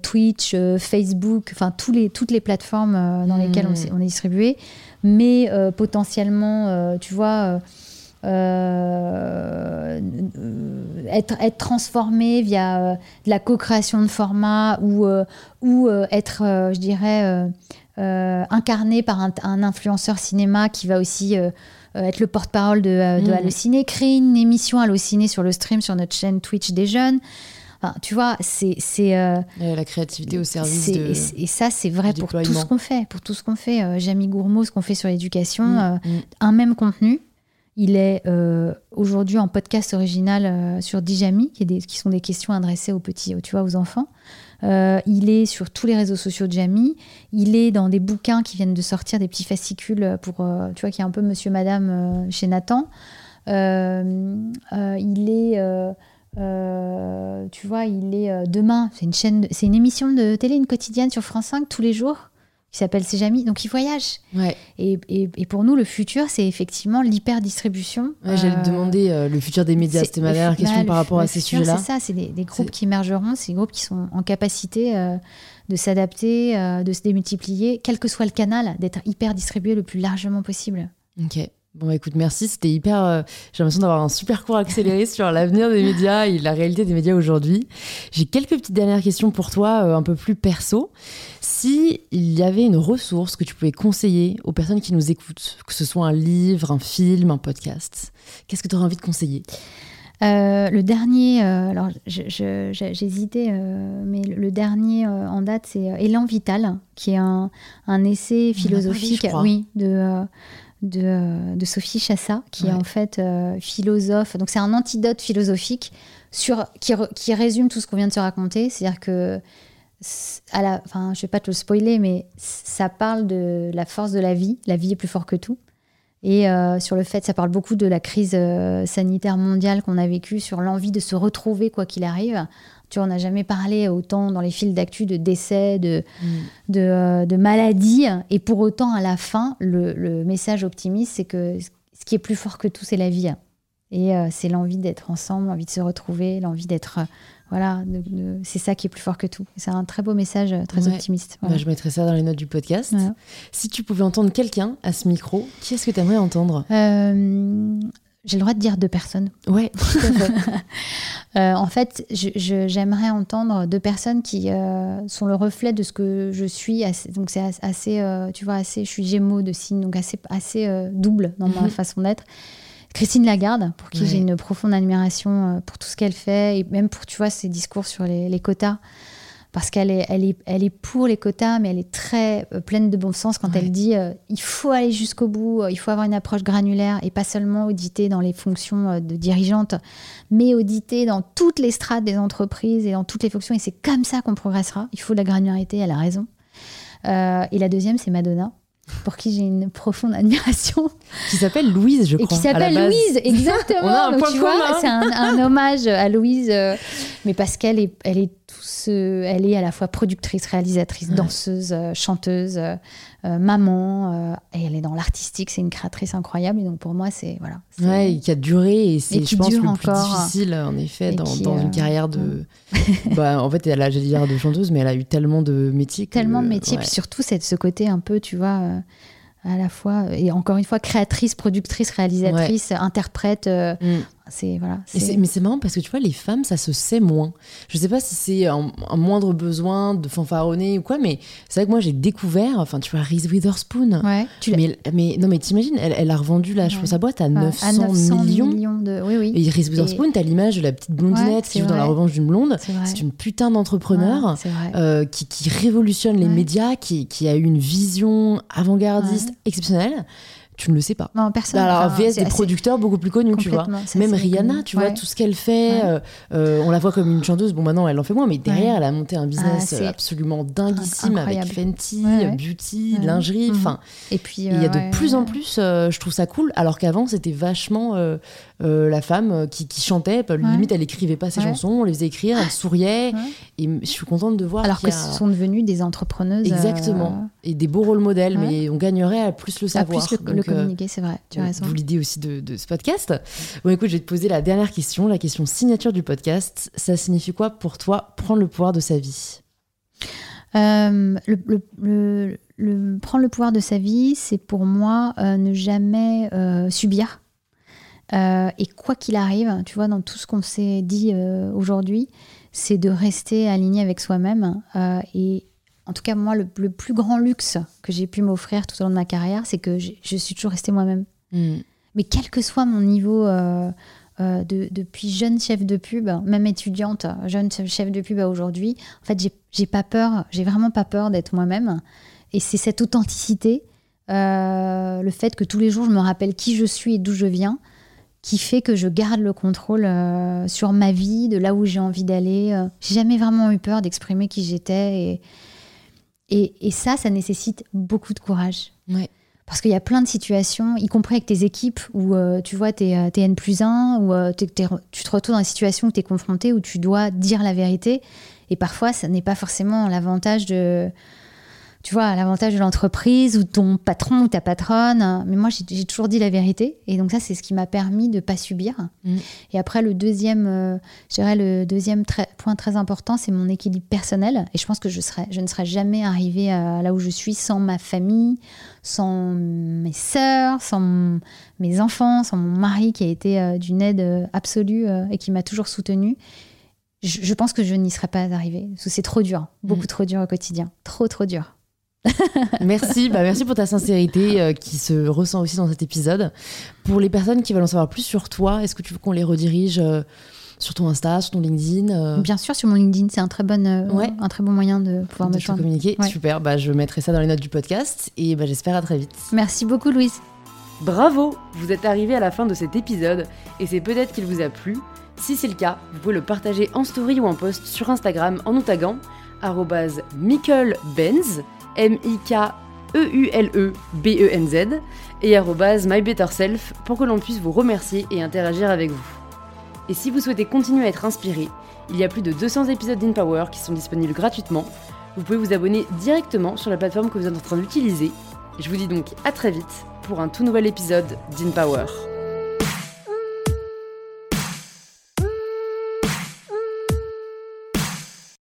Twitch, Facebook, enfin les, toutes les plateformes dans lesquelles on, s'est- on est distribué, mais potentiellement, tu vois. Euh, être, être transformé via euh, de la co-création de formats ou, euh, ou être, je dirais, incarné par un, un influenceur cinéma qui va aussi être le porte-parole de, de Mhm. Allociné, créer une émission Allociné sur le stream sur notre chaîne Twitch des jeunes. Enfin, tu vois, c'est... c'est euh, La créativité au service de. et, et ça, c'est vrai pour tout ce qu'on fait. Pour tout ce qu'on fait. Euh, Jamie Gourmaud, ce qu'on fait sur l'éducation, Mm, euh, mm. un même contenu. Il est euh, aujourd'hui en podcast original euh, sur Dijami, qui, sont des questions adressées aux petits, tu vois, aux enfants. Euh, il est sur tous les réseaux sociaux de Jamie. Il est dans des bouquins qui viennent de sortir, des petits fascicules pour, tu vois, qui est un peu Monsieur Madame chez Nathan. Il est, tu vois, il est demain. C'est une chaîne, c'est une émission de télé, une quotidienne sur France 5 tous les jours, qui s'appelle C'est Jamie. Donc il voyage. Ouais. Et, et- et pour nous, le futur, c'est effectivement l'hyper-distribution. Ouais, J'allais te Euh, demander euh, le futur des médias. C'était ma dernière question bah, par rapport à ces sujets-là. C'est ça, c'est des, des groupes qui émergeront, c'est des groupes qui sont en capacité euh, de s'adapter, euh, de se démultiplier, quel que soit le canal, d'être hyper distribué le plus largement possible. Ok. Bon, écoute, merci. C'était hyper. euh, J'ai l'impression d'avoir un super cours accéléré sur l'avenir des médias et la réalité des médias aujourd'hui. J'ai quelques petites dernières questions pour toi, euh, un peu plus perso. Si il y avait une ressource que tu pouvais conseiller aux personnes qui nous écoutent, que ce soit un livre, un film, un podcast, qu'est-ce que tu aurais envie de conseiller? Euh, le dernier, alors j'hésitais, mais le, dernier en date, c'est Élan Vital, qui est un, un essai parlé, philosophique crois. oui, de, de, euh, de Sophie Chassa, qui est en fait euh, philosophe. Donc c'est un antidote philosophique sur, qui, re- qui résume tout ce qu'on vient de se raconter. C'est-à-dire que, à la, enfin, je vais pas te le spoiler, mais ça parle de la force de la vie. La vie est plus fort que tout. Et euh, sur le fait, ça parle beaucoup de la crise euh, sanitaire mondiale qu'on a vécue, sur l'envie de se retrouver quoi qu'il arrive. Tu vois, on n'a jamais parlé autant dans les fils d'actu de décès, de, de, euh, de maladies. Et pour autant, à la fin, le, le message optimiste, c'est que ce qui est plus fort que tout, c'est la vie. Et euh, c'est l'envie d'être ensemble, l'envie de se retrouver, l'envie d'être... euh, voilà, c'est ça qui est plus fort que tout. C'est un très beau message, très Ouais. optimiste. Bah. Je mettrai ça dans les notes du podcast. Si tu pouvais entendre quelqu'un à ce micro, qui est-ce que tu aimerais entendre? Euh, J'ai le droit de dire deux personnes. Ouais. Euh, en fait, j'aimerais entendre deux personnes qui euh, sont le reflet de ce que je suis. assez- donc c'est as- assez, euh, tu vois, assez. Je suis Gémeaux de signe, donc assez, assez double dans ma Mhm. façon d'être. Christine Lagarde, pour qui Ouais. j'ai une profonde admiration pour tout ce qu'elle fait et même pour, tu vois, ses discours sur les, les quotas. Parce qu'elle est, elle est, elle est pour les quotas, mais elle est très euh, pleine de bon sens quand Ouais. elle dit euh, il faut aller jusqu'au bout, euh, il faut avoir une approche granulaire et pas seulement auditer dans les fonctions euh, de dirigeante, mais auditer dans toutes les strates des entreprises et dans toutes les fonctions. Et c'est comme ça qu'on progressera. Il faut de la granularité, elle a raison. Euh, et la deuxième, c'est Madonna, pour qui j'ai une profonde admiration. qui s'appelle Louise, je Et crois. qui à la s'appelle. Louise, exactement. On a un Donc, point tu vois, commun. c'est un, un hommage à Louise, euh, mais parce qu'elle est, elle est tout ce- elle est à la fois productrice, réalisatrice, Ouais. danseuse, euh, chanteuse, euh, euh, maman, euh, et elle est dans l'artistique. C'est une créatrice incroyable. Et donc pour moi, c'est voilà. Ouais, et qui a duré, et c'est, je pense, le encore. plus difficile, en effet, Et dans, qui, dans une carrière de. bah, en fait, elle a, dire de chanteuse, mais elle a eu tellement de métiers. que- tellement de métiers, ouais. puis surtout c'est ce côté un peu, tu vois, à la fois et encore une fois créatrice, productrice, réalisatrice, interprète. euh, Mm. C'est voilà. Et mais c'est marrant parce que tu vois, les femmes, ça se sait moins. Je sais pas si c'est un, un moindre besoin de fanfaronner ou quoi, mais c'est vrai que moi, j'ai découvert, enfin, tu vois, Reese Witherspoon. Ouais, tu l'as- Mais, mais non, mais t'imagines, elle, elle a revendu là, je pense, sa boîte à ouais, 900, à 900 millions. de. Oui, oui. Et Reese Witherspoon, t'as l'image de la petite blondinette Ouais, qui joue dans La. Revanche d'une blonde. C'est une putain d'entrepreneur. Euh, qui, qui révolutionne les médias, qui, qui a eu une vision avant-gardiste exceptionnelle, tu ne le sais pas. Non, personne. Alors, enfin, VS des producteurs beaucoup plus connus, tu vois. Même Rihanna, tu vois, Ouais. tout ce qu'elle fait, Ouais. euh, euh, on la voit comme une chanteuse. Bon, maintenant, elle en fait moins, mais derrière, Ouais. elle a monté un Ah, business c'est euh, absolument dinguissime avec. Fenty, beauty, lingerie. Mhm. Enfin, Et puis. il y a de plus en plus, je trouve ça cool, alors qu'avant, c'était vachement euh, la femme euh, qui, qui chantait. Limite, elle écrivait pas ses Ouais. chansons, on les faisait écrire, elle souriait. Ouais. Et je suis contente de voir Alors que a- ce sont devenus des entrepreneuses. euh, Exactement. Et des beaux rôles modèles, mais on gagnerait à plus le à savoir. plus le, Donc, communiquer, c'est vrai. Tu as raison. D'où l'idée aussi de, de ce podcast. Bon, écoute, je vais te poser la dernière question, la question signature du podcast. Ça signifie quoi pour toi prendre le pouvoir de sa vie? Euh, le, le- le- le- prendre le pouvoir de sa vie, c'est pour moi euh, ne jamais euh, subir. Euh, et quoi qu'il arrive, tu vois, dans tout ce qu'on s'est dit euh, aujourd'hui, c'est de rester aligné avec soi-même. Euh, et en tout cas, moi, le, le plus grand luxe que j'ai pu m'offrir tout au long de ma carrière, c'est que je suis toujours restée moi-même. Hmm. Mais quel que soit mon niveau, de, depuis jeune chef de pub, même étudiante, jeune chef de pub à aujourd'hui, en fait, j'ai- pas peur, j'ai vraiment pas peur d'être moi-même. Et c'est cette authenticité, le fait que tous les jours je me rappelle qui je suis et d'où je viens, qui fait que je garde le contrôle euh, sur ma vie, de là où j'ai envie d'aller. Euh, J'ai jamais vraiment eu peur d'exprimer qui j'étais. Et, et, et ça, ça nécessite beaucoup de courage. Ouais. Parce qu'il y a plein de situations, y compris avec tes équipes, où euh, tu vois, t'es es N plus 1, où euh, tu te retrouves dans une situation où tu es confronté, où tu dois dire la vérité. Et parfois, ça n'est pas forcément l'avantage de, tu vois, l'avantage de l'entreprise ou ton patron ou ta patronne. Mais moi, j'ai toujours dit la vérité. Et donc ça, c'est ce qui m'a permis de pas subir. Mm. Et après, le deuxième, euh, je dirais le deuxième point très important, c'est mon équilibre personnel. Et je pense que je, serais, je ne serais jamais arrivée à là où je suis sans ma famille, sans mes sœurs, sans mes enfants, sans mon mari qui a été euh, d'une aide euh, absolue et qui m'a toujours soutenue je, pense que je n'y serais pas arrivée. C'est trop dur, beaucoup mm. trop dur au quotidien. Trop, trop dur. merci, bah merci pour ta sincérité euh, qui se ressent aussi dans cet épisode. Pour les personnes qui veulent en savoir plus sur toi, est-ce que tu veux qu'on les redirige euh, sur ton Insta, sur ton LinkedIn euh? Bien sûr, sur mon LinkedIn, c'est un très bon, un très bon moyen de pouvoir me joindre. communiquer. Super, bah je mettrai ça dans les notes du podcast et bah j'espère à très vite. Merci beaucoup, Louise. Bravo, vous êtes arrivé à la fin de cet épisode et c'est peut-être qu'il vous a plu. Si c'est le cas, vous pouvez le partager en story ou en post sur Instagram en nous taguant Benz, M-I-K-E-U-L-E-B-E-N-Z, et mybetterself pour que l'on puisse vous remercier et interagir avec vous. Et si vous souhaitez continuer à être inspiré, il y a plus de 200 épisodes d'InPower qui sont disponibles gratuitement. Vous pouvez vous abonner directement sur la plateforme que vous êtes en train d'utiliser. Je vous dis donc à très vite pour un tout nouvel épisode d'InPower.